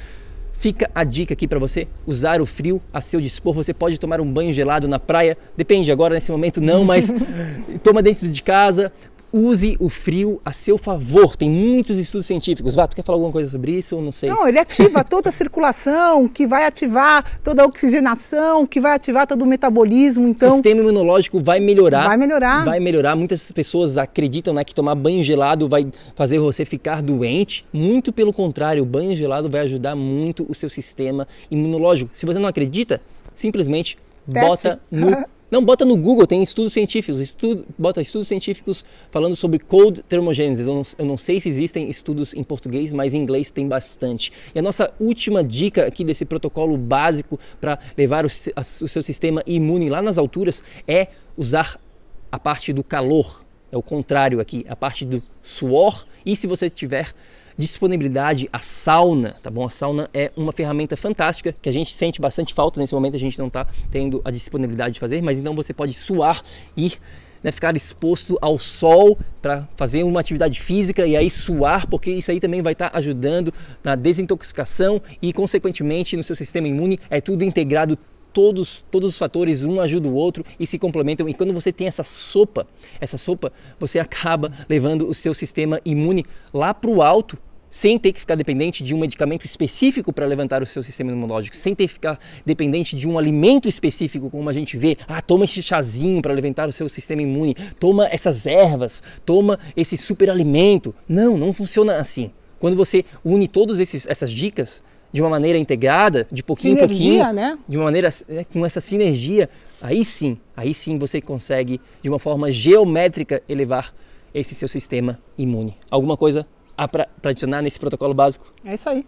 Fica a dica aqui para você usar o frio a seu dispor. Você pode tomar um banho gelado na praia, depende agora nesse momento não, mas toma dentro de casa, use o frio a seu favor. Tem muitos estudos científicos. Vá, tu quer falar alguma coisa sobre isso? Não sei. Não, ele ativa toda a circulação, que vai ativar toda a oxigenação, que vai ativar todo o metabolismo. Então, o sistema imunológico vai melhorar. Vai melhorar. Vai melhorar. Muitas pessoas acreditam né, que tomar banho gelado vai fazer você ficar doente. Muito pelo contrário, o banho gelado vai ajudar muito o seu sistema imunológico. Se você não acredita, simplesmente Teste. bota no Não, bota no Google, tem estudos científicos, estudo, bota estudos científicos falando sobre cold thermogenesis. Eu não, eu não sei se existem estudos em português, mas em inglês tem bastante. E a nossa última dica aqui desse protocolo básico para levar o, a, o seu sistema imune lá nas alturas é usar a parte do calor. É o contrário aqui, a parte do suor. E se você tiver disponibilidade, a sauna, tá bom? A sauna é uma ferramenta fantástica que a gente sente bastante falta nesse momento, a gente não está tendo a disponibilidade de fazer, mas então você pode suar e né, ficar exposto ao sol para fazer uma atividade física e aí suar, porque isso aí também vai estar tá ajudando na desintoxicação e, consequentemente, no seu sistema imune. É tudo integrado, todos, todos os fatores, um ajuda o outro e se complementam. E quando você tem essa sopa, essa sopa, você acaba levando o seu sistema imune lá para o alto, sem ter que ficar dependente de um medicamento específico para levantar o seu sistema imunológico, sem ter que ficar dependente de um alimento específico, como a gente vê. Ah, toma esse chazinho para levantar o seu sistema imune, toma essas ervas, toma esse superalimento. Não, não funciona assim. Quando você une todas essas dicas, de uma maneira integrada, de pouquinho sinergia, em pouquinho, né? de uma maneira é, com essa sinergia, aí sim, aí sim você consegue de uma forma geométrica elevar esse seu sistema imune. Alguma coisa para adicionar nesse protocolo básico? É isso aí.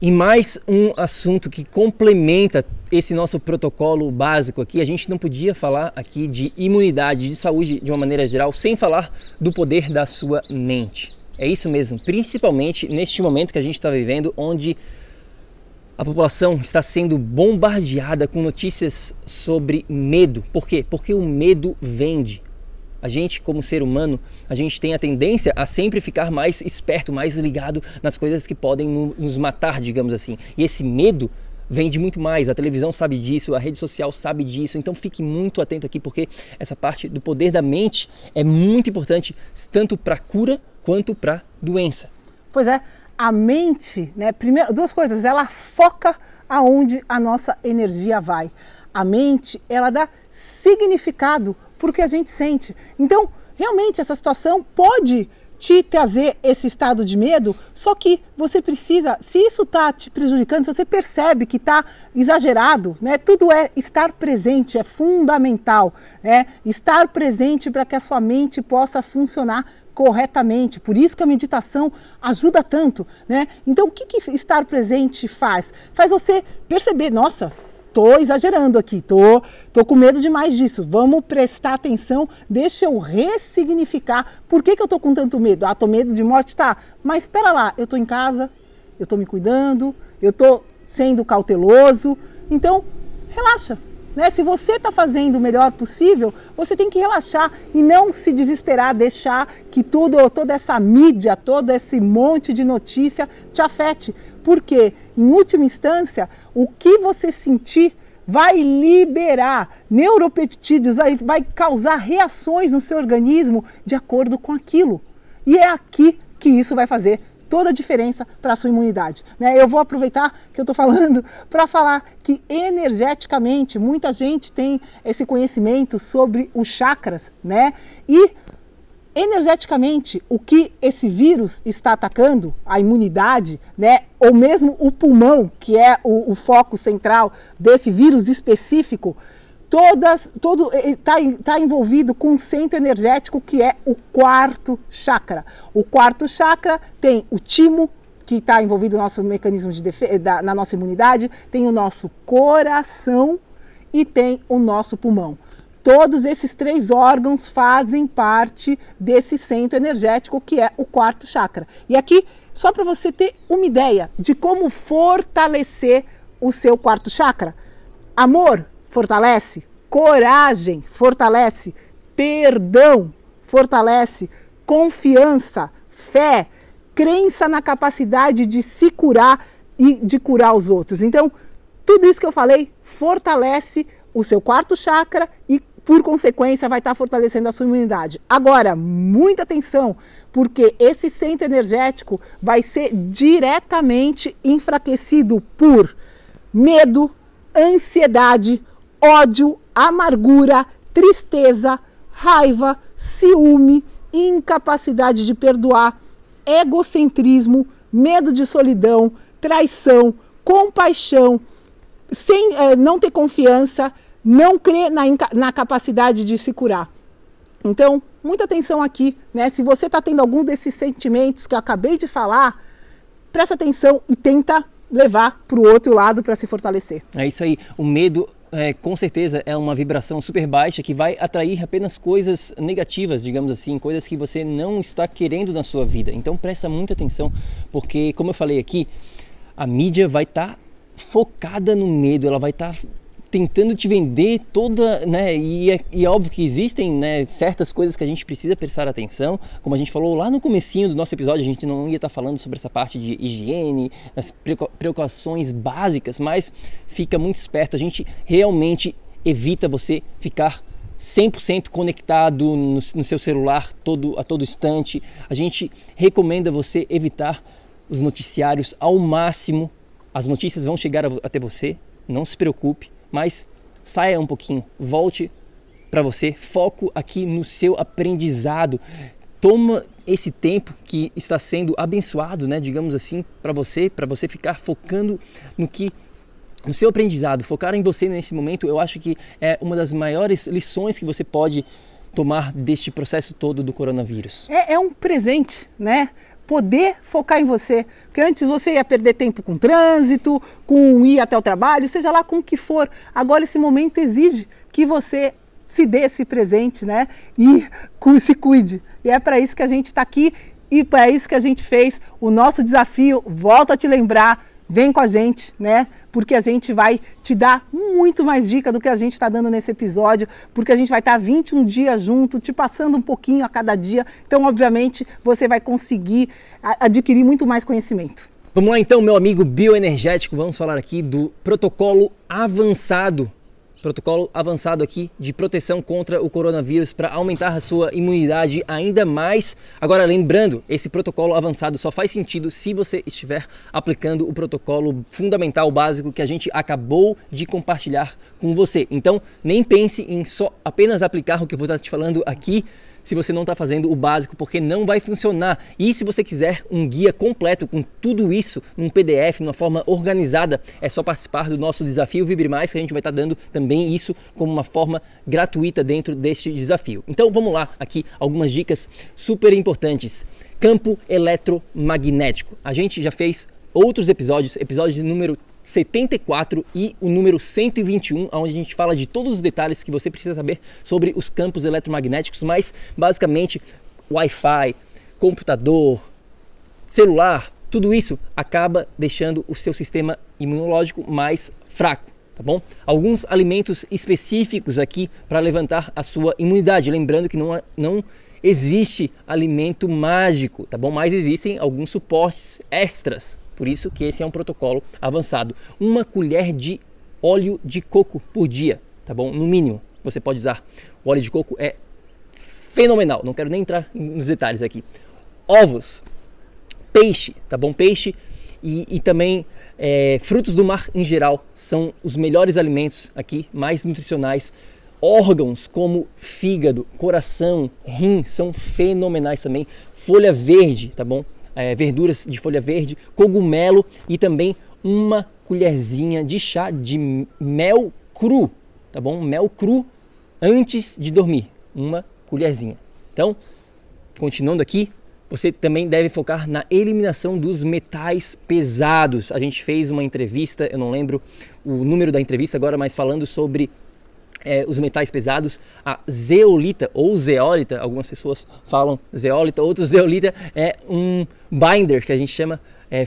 E mais um assunto que complementa esse nosso protocolo básico aqui, a gente não podia falar aqui de imunidade, de saúde de uma maneira geral, sem falar do poder da sua mente. É isso mesmo, principalmente neste momento que a gente está vivendo, onde a população está sendo bombardeada com notícias sobre medo. Por quê? Porque o medo vende. A gente, como ser humano, a gente tem a tendência a sempre ficar mais esperto, mais ligado nas coisas que podem nos matar, digamos assim. E esse medo vende muito mais. A televisão sabe disso, a rede social sabe disso. Então fique muito atento aqui, porque essa parte do poder da mente é muito importante, tanto para cura quanto para doença. Pois é, a mente, né, primeiro, duas coisas, ela foca aonde a nossa energia vai. a mente, ela dá significado para o que a gente sente. Então, realmente, essa situação pode te trazer esse estado de medo, só que você precisa, se isso está te prejudicando, se você percebe que está exagerado, né? Tudo é estar presente, é fundamental, né? Estar presente para que a sua mente possa funcionar corretamente. Por isso que a meditação ajuda tanto, né? Então, o que, que estar presente faz? Faz você perceber, nossa, tô exagerando aqui, tô, tô com medo demais disso. Vamos prestar atenção, deixa eu ressignificar. Por que, que eu tô com tanto medo? Ah, tô medo de morte, tá. Mas espera lá, eu tô em casa, eu tô me cuidando, eu tô sendo cauteloso. Então, relaxa. Né? Se você está fazendo o melhor possível, você tem que relaxar e não se desesperar, deixar que tudo, toda essa mídia, todo esse monte de notícia te afete. Porque, em última instância, o que você sentir vai liberar neuropeptídeos, vai causar reações no seu organismo de acordo com aquilo. E é aqui que isso vai fazer toda a diferença para a sua imunidade. Né? Eu vou aproveitar que eu estou falando para falar que energeticamente muita gente tem esse conhecimento sobre os chakras, né? E energeticamente, o que esse vírus está atacando, a imunidade, né, ou mesmo o pulmão, que é o, o foco central desse vírus específico, todas, todo está tá envolvido com um centro energético que é o quarto chakra. O quarto chakra tem o timo, que está envolvido no nosso mecanismo de defesa, na nossa imunidade, tem o nosso coração e tem o nosso pulmão. Todos esses três órgãos fazem parte desse centro energético que é o quarto chakra. E aqui, só para você ter uma ideia de como fortalecer o seu quarto chakra: amor fortalece, coragem fortalece, perdão fortalece, confiança, fé, crença na capacidade de se curar e de curar os outros. Então, tudo isso que eu falei fortalece o seu quarto chakra e por consequência, vai estar fortalecendo a sua imunidade. Agora, muita atenção, porque esse centro energético vai ser diretamente enfraquecido por medo, ansiedade, ódio, amargura, tristeza, raiva, ciúme, incapacidade de perdoar, egocentrismo, medo de solidão, traição, compaixão, sem é, não ter confiança, não crê na, na capacidade de se curar. Então, muita atenção aqui, né? Se você está tendo algum desses sentimentos que eu acabei de falar, presta atenção e tenta levar para o outro lado para se fortalecer. É isso aí. O medo é, com certeza é uma vibração super baixa que vai atrair apenas coisas negativas, digamos assim, coisas que você não está querendo na sua vida. Então presta muita atenção, porque como eu falei aqui, a mídia vai estar tá focada no medo, ela vai estar tá tentando te vender toda, né? E é, e é óbvio que existem né, certas coisas que a gente precisa prestar atenção, como a gente falou lá no comecinho do nosso episódio, a gente não ia estar falando sobre essa parte de higiene, as precauções básicas, mas fica muito esperto, a gente realmente evita você ficar 100% conectado no, no, seu celular todo, a todo instante. A gente recomenda você evitar os noticiários ao máximo. As notícias vão chegar até você, não se preocupe mas saia um pouquinho, volte para você, foco aqui no seu aprendizado. Toma esse tempo que está sendo abençoado, né, digamos assim, para você, para você ficar focando no que no seu aprendizado, focar em você nesse momento, eu acho que é uma das maiores lições que você pode tomar deste processo todo do coronavírus. É, é um presente, né? Poder focar em você. Porque antes você ia perder tempo com trânsito, com ir até o trabalho, seja lá com o que for. Agora esse momento exige que você se dê esse presente, né? E se cuide. E é para isso que a gente está aqui e para isso que a gente fez o nosso desafio. Volto a te lembrar Vem com a gente, né? Porque a gente vai te dar muito mais dica do que a gente está dando nesse episódio, porque a gente vai estar tá 21 dias junto, te passando um pouquinho a cada dia. Então, obviamente, você vai conseguir adquirir muito mais conhecimento. Vamos lá então, meu amigo bioenergético, vamos falar aqui do protocolo avançado protocolo avançado aqui de proteção contra o coronavírus para aumentar a sua imunidade ainda mais. Agora, lembrando, esse protocolo avançado só faz sentido se você estiver aplicando o protocolo fundamental básico que a gente acabou de compartilhar com você. Então, nem pense em só apenas aplicar o que eu vou estar te falando aqui se você não está fazendo o básico, porque não vai funcionar. E se você quiser um guia completo com tudo isso num PDF, numa forma organizada, é só participar do nosso desafio Vibre Mais, que a gente vai estar tá dando também isso como uma forma gratuita dentro deste desafio. Então vamos lá, aqui algumas dicas super importantes. Campo eletromagnético. A gente já fez outros episódios, episódio número 74 e o número 121, onde a gente fala de todos os detalhes que você precisa saber sobre os campos eletromagnéticos, mas basicamente Wi-Fi, computador, celular, tudo isso acaba deixando o seu sistema imunológico mais fraco, tá bom? Alguns alimentos específicos aqui para levantar a sua imunidade, lembrando que não, não existe alimento mágico, tá bom? Mas existem alguns suportes extras por isso que esse é um protocolo avançado. Uma colher de óleo de coco por dia, tá bom? No mínimo, você pode usar. O óleo de coco é fenomenal. Não quero nem entrar nos detalhes aqui. Ovos, peixe, tá bom? Peixe e, e também é, frutos do mar em geral são os melhores alimentos aqui, mais nutricionais. Órgãos como fígado, coração, rim são fenomenais também. Folha verde, tá bom? É, verduras de folha verde, cogumelo e também uma colherzinha de chá de mel cru, tá bom? Mel cru antes de dormir, uma colherzinha. Então, continuando aqui, você também deve focar na eliminação dos metais pesados. A gente fez uma entrevista, eu não lembro o número da entrevista agora, mas falando sobre é, os metais pesados, a zeolita ou zeólita, algumas pessoas falam zeólita, outros zeolita, é um binder que a gente chama é,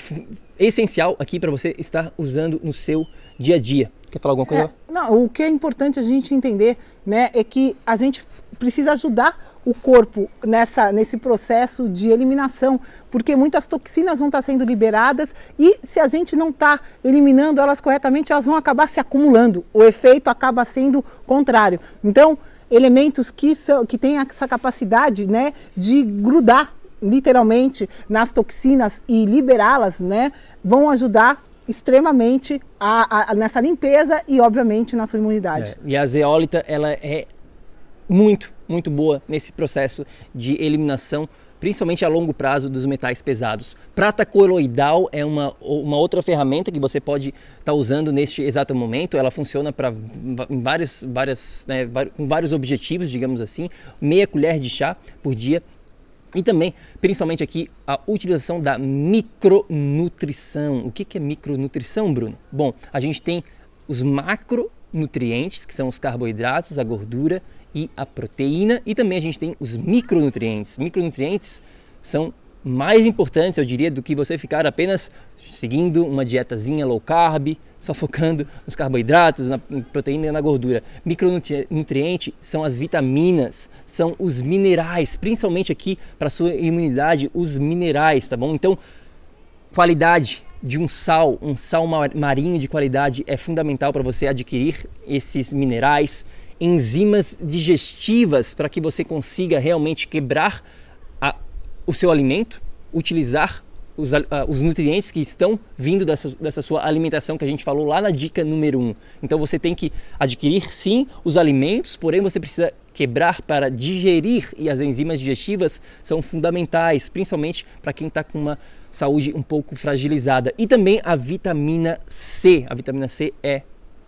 essencial aqui para você estar usando no seu dia a dia. Quer falar alguma coisa? É, não, o que é importante a gente entender né, é que a gente precisa ajudar o corpo nessa, nesse processo de eliminação, porque muitas toxinas vão estar sendo liberadas e se a gente não está eliminando elas corretamente, elas vão acabar se acumulando. O efeito acaba sendo contrário. Então, elementos que, são, que têm essa capacidade né, de grudar literalmente nas toxinas e liberá-las, né, vão ajudar extremamente a, a, nessa limpeza e obviamente na sua imunidade. É, e a zeólita ela é muito, muito boa nesse processo de eliminação, principalmente a longo prazo dos metais pesados. Prata coloidal é uma, uma outra ferramenta que você pode estar tá usando neste exato momento. Ela funciona para vários, várias, né, com vários objetivos, digamos assim. Meia colher de chá por dia. E também, principalmente aqui, a utilização da micronutrição. O que é micronutrição, Bruno? Bom, a gente tem os macronutrientes, que são os carboidratos, a gordura e a proteína, e também a gente tem os micronutrientes. Micronutrientes são mais importantes, eu diria, do que você ficar apenas seguindo uma dietazinha low carb, só focando nos carboidratos, na proteína e na gordura. Micronutriente são as vitaminas, são os minerais, principalmente aqui para sua imunidade, os minerais, tá bom? Então, qualidade de um sal, um sal marinho de qualidade é fundamental para você adquirir esses minerais enzimas digestivas para que você consiga realmente quebrar a, o seu alimento, utilizar os, uh, os, nutrientes que estão vindo dessa, dessa, sua alimentação que a gente falou lá na dica número 1. Um. Então você tem que adquirir sim os alimentos, porém você precisa quebrar para digerir e as enzimas digestivas são fundamentais, principalmente para quem está com uma saúde um pouco fragilizada. E também a vitamina C. A vitamina C é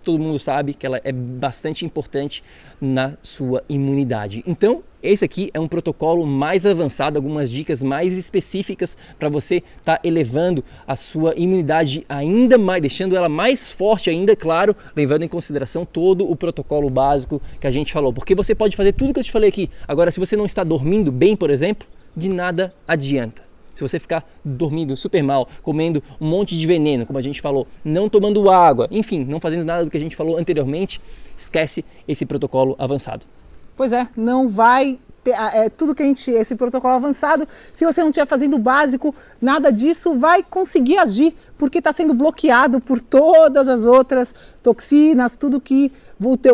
todo mundo sabe que ela é bastante importante na sua imunidade. Então, esse aqui é um protocolo mais avançado, algumas dicas mais específicas para você estar tá elevando a sua imunidade ainda mais, deixando ela mais forte ainda, claro, levando em consideração todo o protocolo básico que a gente falou. Porque você pode fazer tudo que eu te falei aqui. Agora, se você não está dormindo bem, por exemplo, de nada adianta. Se você ficar dormindo super mal, comendo um monte de veneno, como a gente falou, não tomando água, enfim, não fazendo nada do que a gente falou anteriormente, esquece esse protocolo avançado. Pois é, não vai é, tudo que a gente, esse protocolo avançado, se você não estiver fazendo o básico, nada disso vai conseguir agir, porque está sendo bloqueado por todas as outras toxinas, tudo que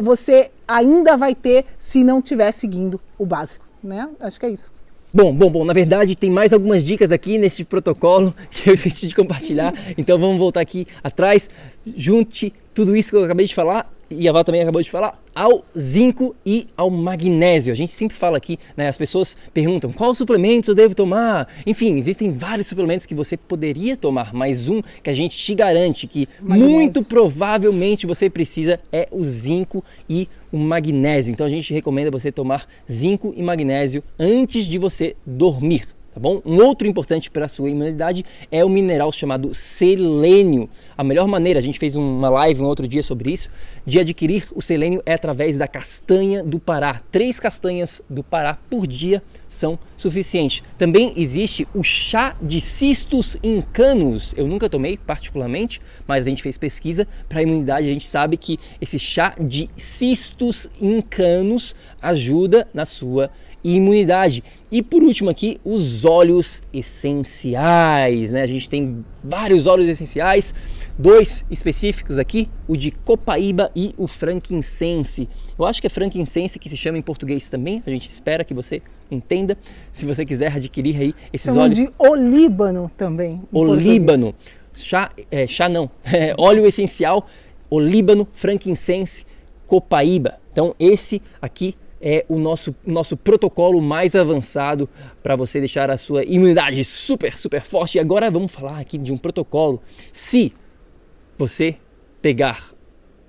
você ainda vai ter se não estiver seguindo o básico, né? Acho que é isso. Bom, bom, bom, na verdade tem mais algumas dicas aqui nesse protocolo que eu esqueci de compartilhar, então vamos voltar aqui atrás, junte tudo isso que eu acabei de falar e a Val também acabou de falar, ao zinco e ao magnésio. A gente sempre fala aqui, né, as pessoas perguntam qual suplementos eu devo tomar. Enfim, existem vários suplementos que você poderia tomar, mas um que a gente te garante que magnésio. muito provavelmente você precisa é o zinco e o magnésio. Então a gente recomenda você tomar zinco e magnésio antes de você dormir tá bom? Um outro importante para a sua imunidade é o mineral chamado selênio. A melhor maneira, a gente fez uma live um outro dia sobre isso, de adquirir o selênio é através da castanha do Pará. Três castanhas do Pará por dia são suficientes. Também existe o chá de cistos incanos. Eu nunca tomei particularmente, mas a gente fez pesquisa para a imunidade. A gente sabe que esse chá de cistos incanos ajuda na sua imunidade e imunidade. E por último aqui, os óleos essenciais, né? A gente tem vários óleos essenciais, dois específicos aqui, o de copaíba e o frankincense. Eu acho que é frankincense que se chama em português também, a gente espera que você entenda. Se você quiser adquirir aí esses Chamam óleos... de olíbano também. Olíbano. Chá, é, chá não, é, óleo essencial, olíbano, frankincense, copaíba. Então esse aqui é o nosso, nosso protocolo mais avançado para você deixar a sua imunidade super, super forte. E agora vamos falar aqui de um protocolo. Se você pegar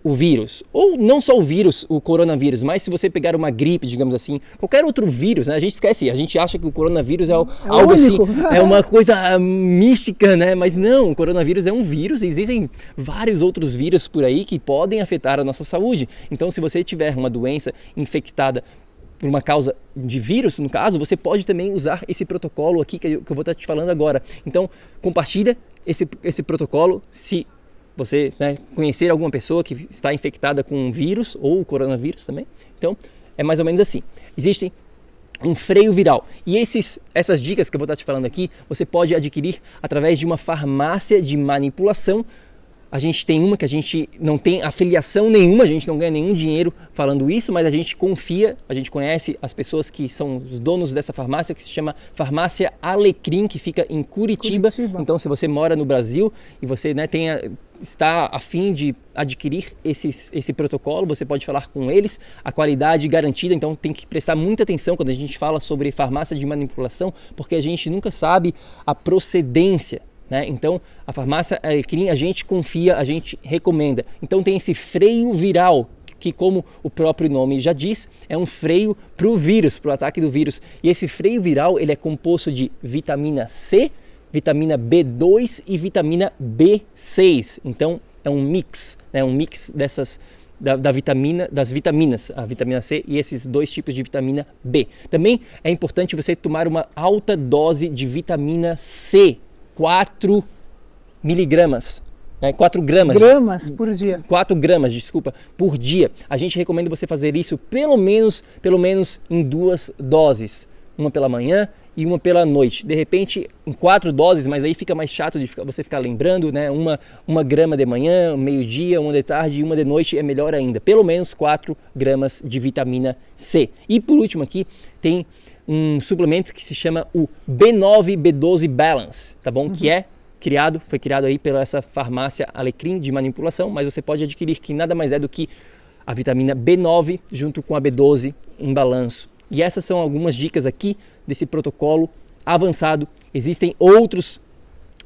o vírus, ou não só o vírus, o coronavírus, mas se você pegar uma gripe, digamos assim, qualquer outro vírus, né? A gente esquece, a gente acha que o coronavírus é, é algo assim, é uma coisa mística, né? Mas não, o coronavírus é um vírus, existem vários outros vírus por aí que podem afetar a nossa saúde. Então, se você tiver uma doença infectada por uma causa de vírus, no caso, você pode também usar esse protocolo aqui que eu, vou estar te falando agora. Então, compartilha esse, esse protocolo se você né, conhecer alguma pessoa que está infectada com um vírus ou o coronavírus também. Então, é mais ou menos assim. Existem um freio viral. E esses, essas dicas que eu vou estar te falando aqui, você pode adquirir através de uma farmácia de manipulação a gente tem uma que a gente não tem afiliação nenhuma, a gente não ganha nenhum dinheiro falando isso, mas a gente confia, a gente conhece as pessoas que são os donos dessa farmácia, que se chama Farmácia Alecrim, que fica em Curitiba. Curitiba. Então, se você mora no Brasil e você né, tenha, está a fim de adquirir esses, esse protocolo, você pode falar com eles, a qualidade garantida, então tem que prestar muita atenção quando a gente fala sobre farmácia de manipulação, porque a gente nunca sabe a procedência né? Então, a farmácia Alecrim a gente confia, a gente recomenda. Então, tem esse freio viral, que, como o próprio nome já diz, é um freio para o vírus, para o ataque do vírus. E esse freio viral ele é composto de vitamina C, vitamina B2 e vitamina B6. Então, é um mix, né? um mix dessas da, da, vitamina, das vitaminas, a vitamina C e esses dois tipos de vitamina B. Também é importante você tomar uma alta dose de vitamina C 4 miligramas. Né, 4 gramas. Gramas por dia. 4 gramas, desculpa, por dia. A gente recomenda você fazer isso pelo menos, pelo menos em duas doses. Uma pela manhã e uma pela noite. De repente, em quatro doses, mas aí fica mais chato de você ficar lembrando, né? Uma, uma grama de manhã, meio-dia, uma de tarde e uma de noite é melhor ainda. Pelo menos 4 gramas de vitamina C. E por último aqui, tem um suplemento que se chama o B9 B12 Balance, tá bom? Uhum. Que é criado, foi criado aí pela essa farmácia Alecrim de manipulação, mas você pode adquirir que nada mais é do que a vitamina B9 junto com a B12 em balanço. E essas são algumas dicas aqui desse protocolo avançado. Existem outros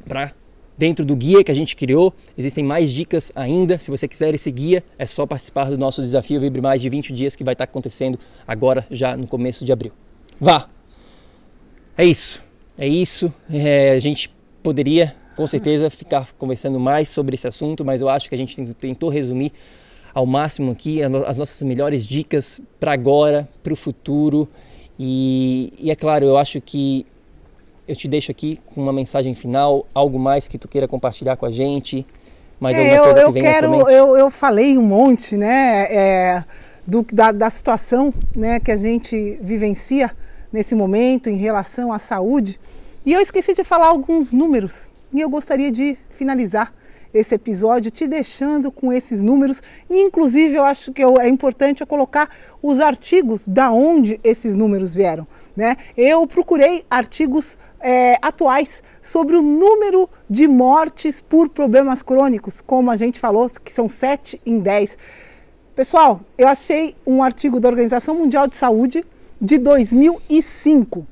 para dentro do guia que a gente criou. Existem mais dicas ainda. Se você quiser esse guia, é só participar do nosso desafio Vibre Mais de 20 dias que vai estar acontecendo agora já no começo de abril. Vá. É isso. É isso. É, a gente poderia, com certeza, ficar conversando mais sobre esse assunto, mas eu acho que a gente tentou resumir ao máximo aqui as nossas melhores dicas para agora, para o futuro. E, e é claro, eu acho que eu te deixo aqui com uma mensagem final, algo mais que tu queira compartilhar com a gente, mais é, alguma coisa eu, eu que quero, eu, eu falei um monte, né, é, do, da, da situação né, que a gente vivencia, nesse momento em relação à saúde. E eu esqueci de falar alguns números e eu gostaria de finalizar esse episódio te deixando com esses números. E, inclusive, eu acho que é importante eu colocar os artigos da onde esses números vieram. Né? Eu procurei artigos é, atuais sobre o número de mortes por problemas crônicos, como a gente falou, que são 7 em 10. Pessoal, eu achei um artigo da Organização Mundial de Saúde de 2005.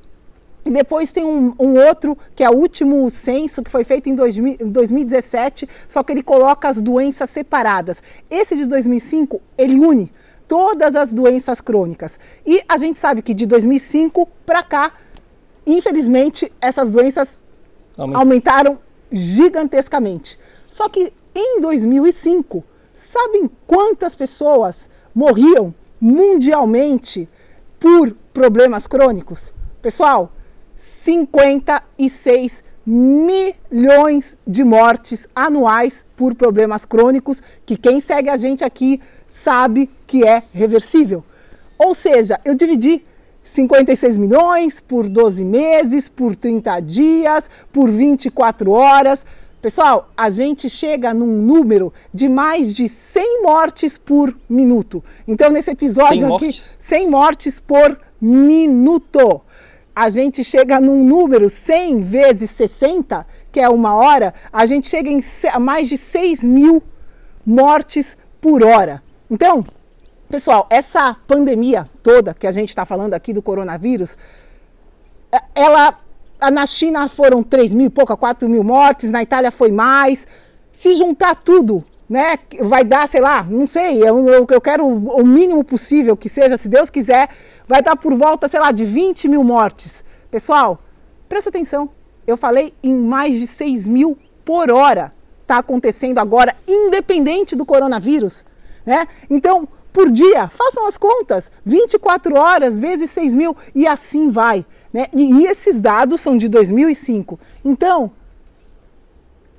E depois tem um, um, outro, que é o último censo, que foi feito em 2000, 2017, só que ele coloca as doenças separadas. Esse de 2005, ele une todas as doenças crônicas. E a gente sabe que de 2005 para cá, infelizmente, essas doenças Aumenta. aumentaram gigantescamente. Só que em 2005, sabem quantas pessoas morriam mundialmente por problemas crônicos? Pessoal, 56 milhões de mortes anuais por problemas crônicos, que quem segue a gente aqui sabe que é reversível. Ou seja, eu dividi 56 milhões por 12 meses, por 30 dias, por 24 horas. Pessoal, a gente chega num número de mais de 100 mortes por minuto. Então, nesse episódio 100 aqui, mortes? 100 mortes por minuto. A gente chega num número 100 vezes 60, que é uma hora, a gente chega em mais de 6 mil mortes por hora. Então, Pessoal, essa pandemia toda que a gente está falando aqui do coronavírus, é, ela na China foram 3 mil e pouca, 4 mil mortes, na Itália foi mais. Se juntar tudo, né, vai dar, sei lá, não sei, eu, eu, eu quero o mínimo possível que seja, se Deus quiser, vai dar por volta, sei lá, de 20 mil mortes. Pessoal, presta atenção, eu falei em mais de 6 mil por hora. Está acontecendo agora, independente do coronavírus. Né? Então, por dia. Façam as contas. 24 horas vezes 6 mil e assim vai. Né? E, e esses dados são de 2005. Então,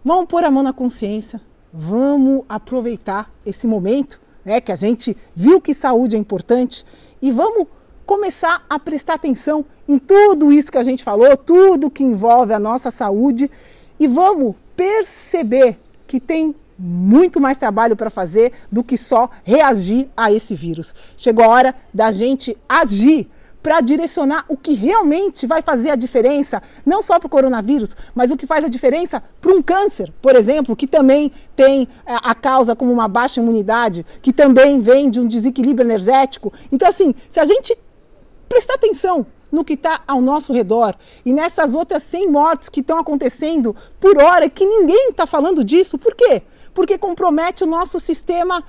vamos pôr a mão na consciência. Vamos aproveitar esse momento né, que a gente viu que saúde é importante e vamos começar a prestar atenção em tudo isso que a gente falou, tudo que envolve a nossa saúde e vamos perceber que tem muito mais trabalho para fazer do que só reagir a esse vírus. Chegou a hora da gente agir para direcionar o que realmente vai fazer a diferença, não só para o coronavírus, mas o que faz a diferença para um câncer, por exemplo, que também tem é, a causa como uma baixa imunidade, que também vem de um desequilíbrio energético. Então, assim, se a gente prestar atenção no que está ao nosso redor e nessas outras 100 mortes que estão acontecendo por hora, que ninguém está falando disso, por quê? porque compromete o nosso sistema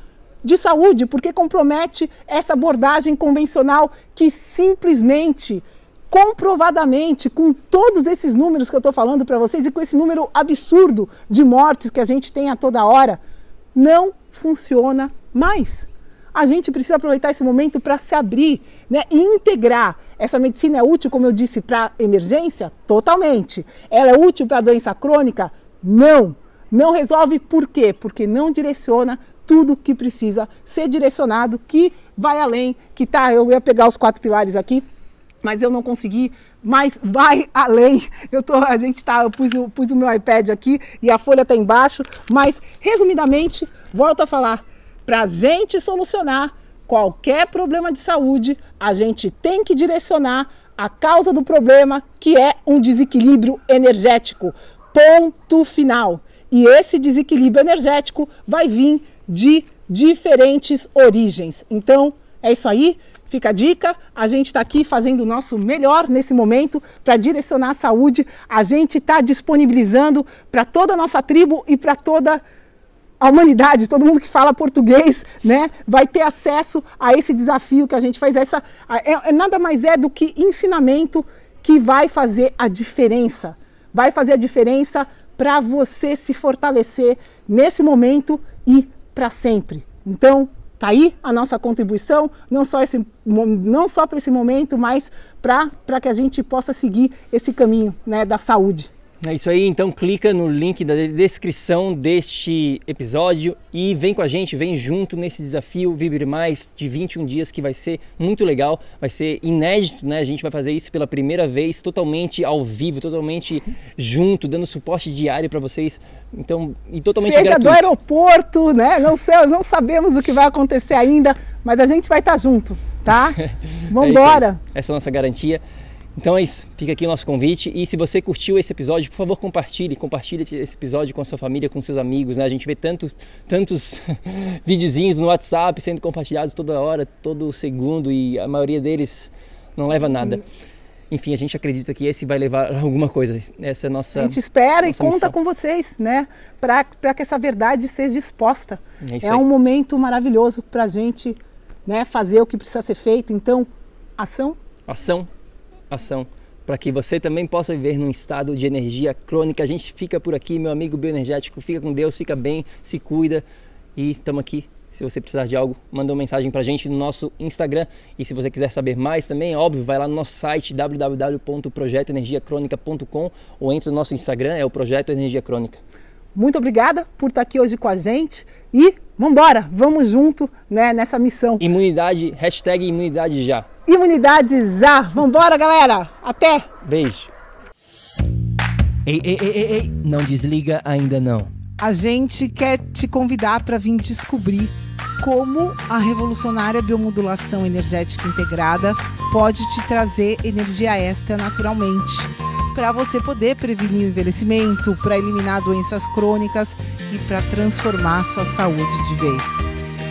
de saúde, porque compromete essa abordagem convencional que simplesmente, comprovadamente, com todos esses números que eu estou falando para vocês e com esse número absurdo de mortes que a gente tem a toda hora, não funciona mais. A gente precisa aproveitar esse momento para se abrir né, e integrar. Essa medicina é útil, como eu disse, para emergência? Totalmente. Ela é útil para doença crônica? Não. Não resolve por quê? Porque não direciona tudo que precisa ser direcionado, que vai além, que tá, eu ia pegar os quatro pilares aqui, mas eu não consegui, mas vai além. Eu tô, a gente tá, eu pus, eu pus o meu iPad aqui e a folha tá embaixo, mas resumidamente, volto a falar, para a gente solucionar qualquer problema de saúde, a gente tem que direcionar a causa do problema, que é um desequilíbrio energético. Ponto final. E esse desequilíbrio energético vai vir de diferentes origens. Então, é isso aí. Fica a dica, a gente está aqui fazendo o nosso melhor nesse momento para direcionar a saúde. A gente está disponibilizando para toda a nossa tribo e para toda a humanidade, todo mundo que fala português, né, vai ter acesso a esse desafio que a gente faz. Essa é, é nada mais é do que ensinamento que vai fazer a diferença. Vai fazer a diferença para você se fortalecer nesse momento e para sempre. Então, tá aí a nossa contribuição, não só esse não só para esse momento, mas para que a gente possa seguir esse caminho, né, da saúde. É isso aí, então clica no link da descrição deste episódio e vem com a gente, vem junto nesse desafio Vibre Mais de 21 dias que vai ser muito legal, vai ser inédito, né? A gente vai fazer isso pela primeira vez, totalmente ao vivo, totalmente junto, dando suporte diário para vocês. Então, e totalmente Seja gratuito. do aeroporto, né? Não, sei, não sabemos o que vai acontecer ainda, mas a gente vai estar junto, tá? Vamos embora. É Essa é a nossa garantia. Então é isso, fica aqui o nosso convite e se você curtiu esse episódio, por favor compartilhe, compartilhe esse episódio com a sua família, com seus amigos, né? A gente vê tantos, tantos videozinhos no WhatsApp sendo compartilhados toda hora, todo segundo e a maioria deles não leva nada. Enfim, a gente acredita que esse vai levar alguma coisa. Essa é a nossa. A gente espera e conta missão. com vocês, né? Para que essa verdade seja exposta. É É um momento maravilhoso para a gente né, fazer o que precisa ser feito. Então, ação ação, ação, para que você também possa viver num estado de energia crônica. A gente fica por aqui, meu amigo bioenergético, fica com Deus, fica bem, se cuida e estamos aqui. Se você precisar de algo, manda uma mensagem pra gente no nosso Instagram. E se você quiser saber mais também, óbvio, vai lá no nosso site www.projetoenergiacronica.com ou entra no nosso Instagram, é o Projeto Energia Crônica. Muito obrigada por estar aqui hoje com a gente e vambora, vamos junto né, nessa missão. Imunidade, hashtag imunidade já. Imunidade já! Vambora, galera! Até! Beijo. Ei, ei, ei, ei, ei, não desliga ainda não. A gente quer te convidar para vir descobrir como a revolucionária biomodulação energética integrada pode te trazer energia extra naturalmente. Para você poder prevenir o envelhecimento, para eliminar doenças crônicas e para transformar sua saúde de vez.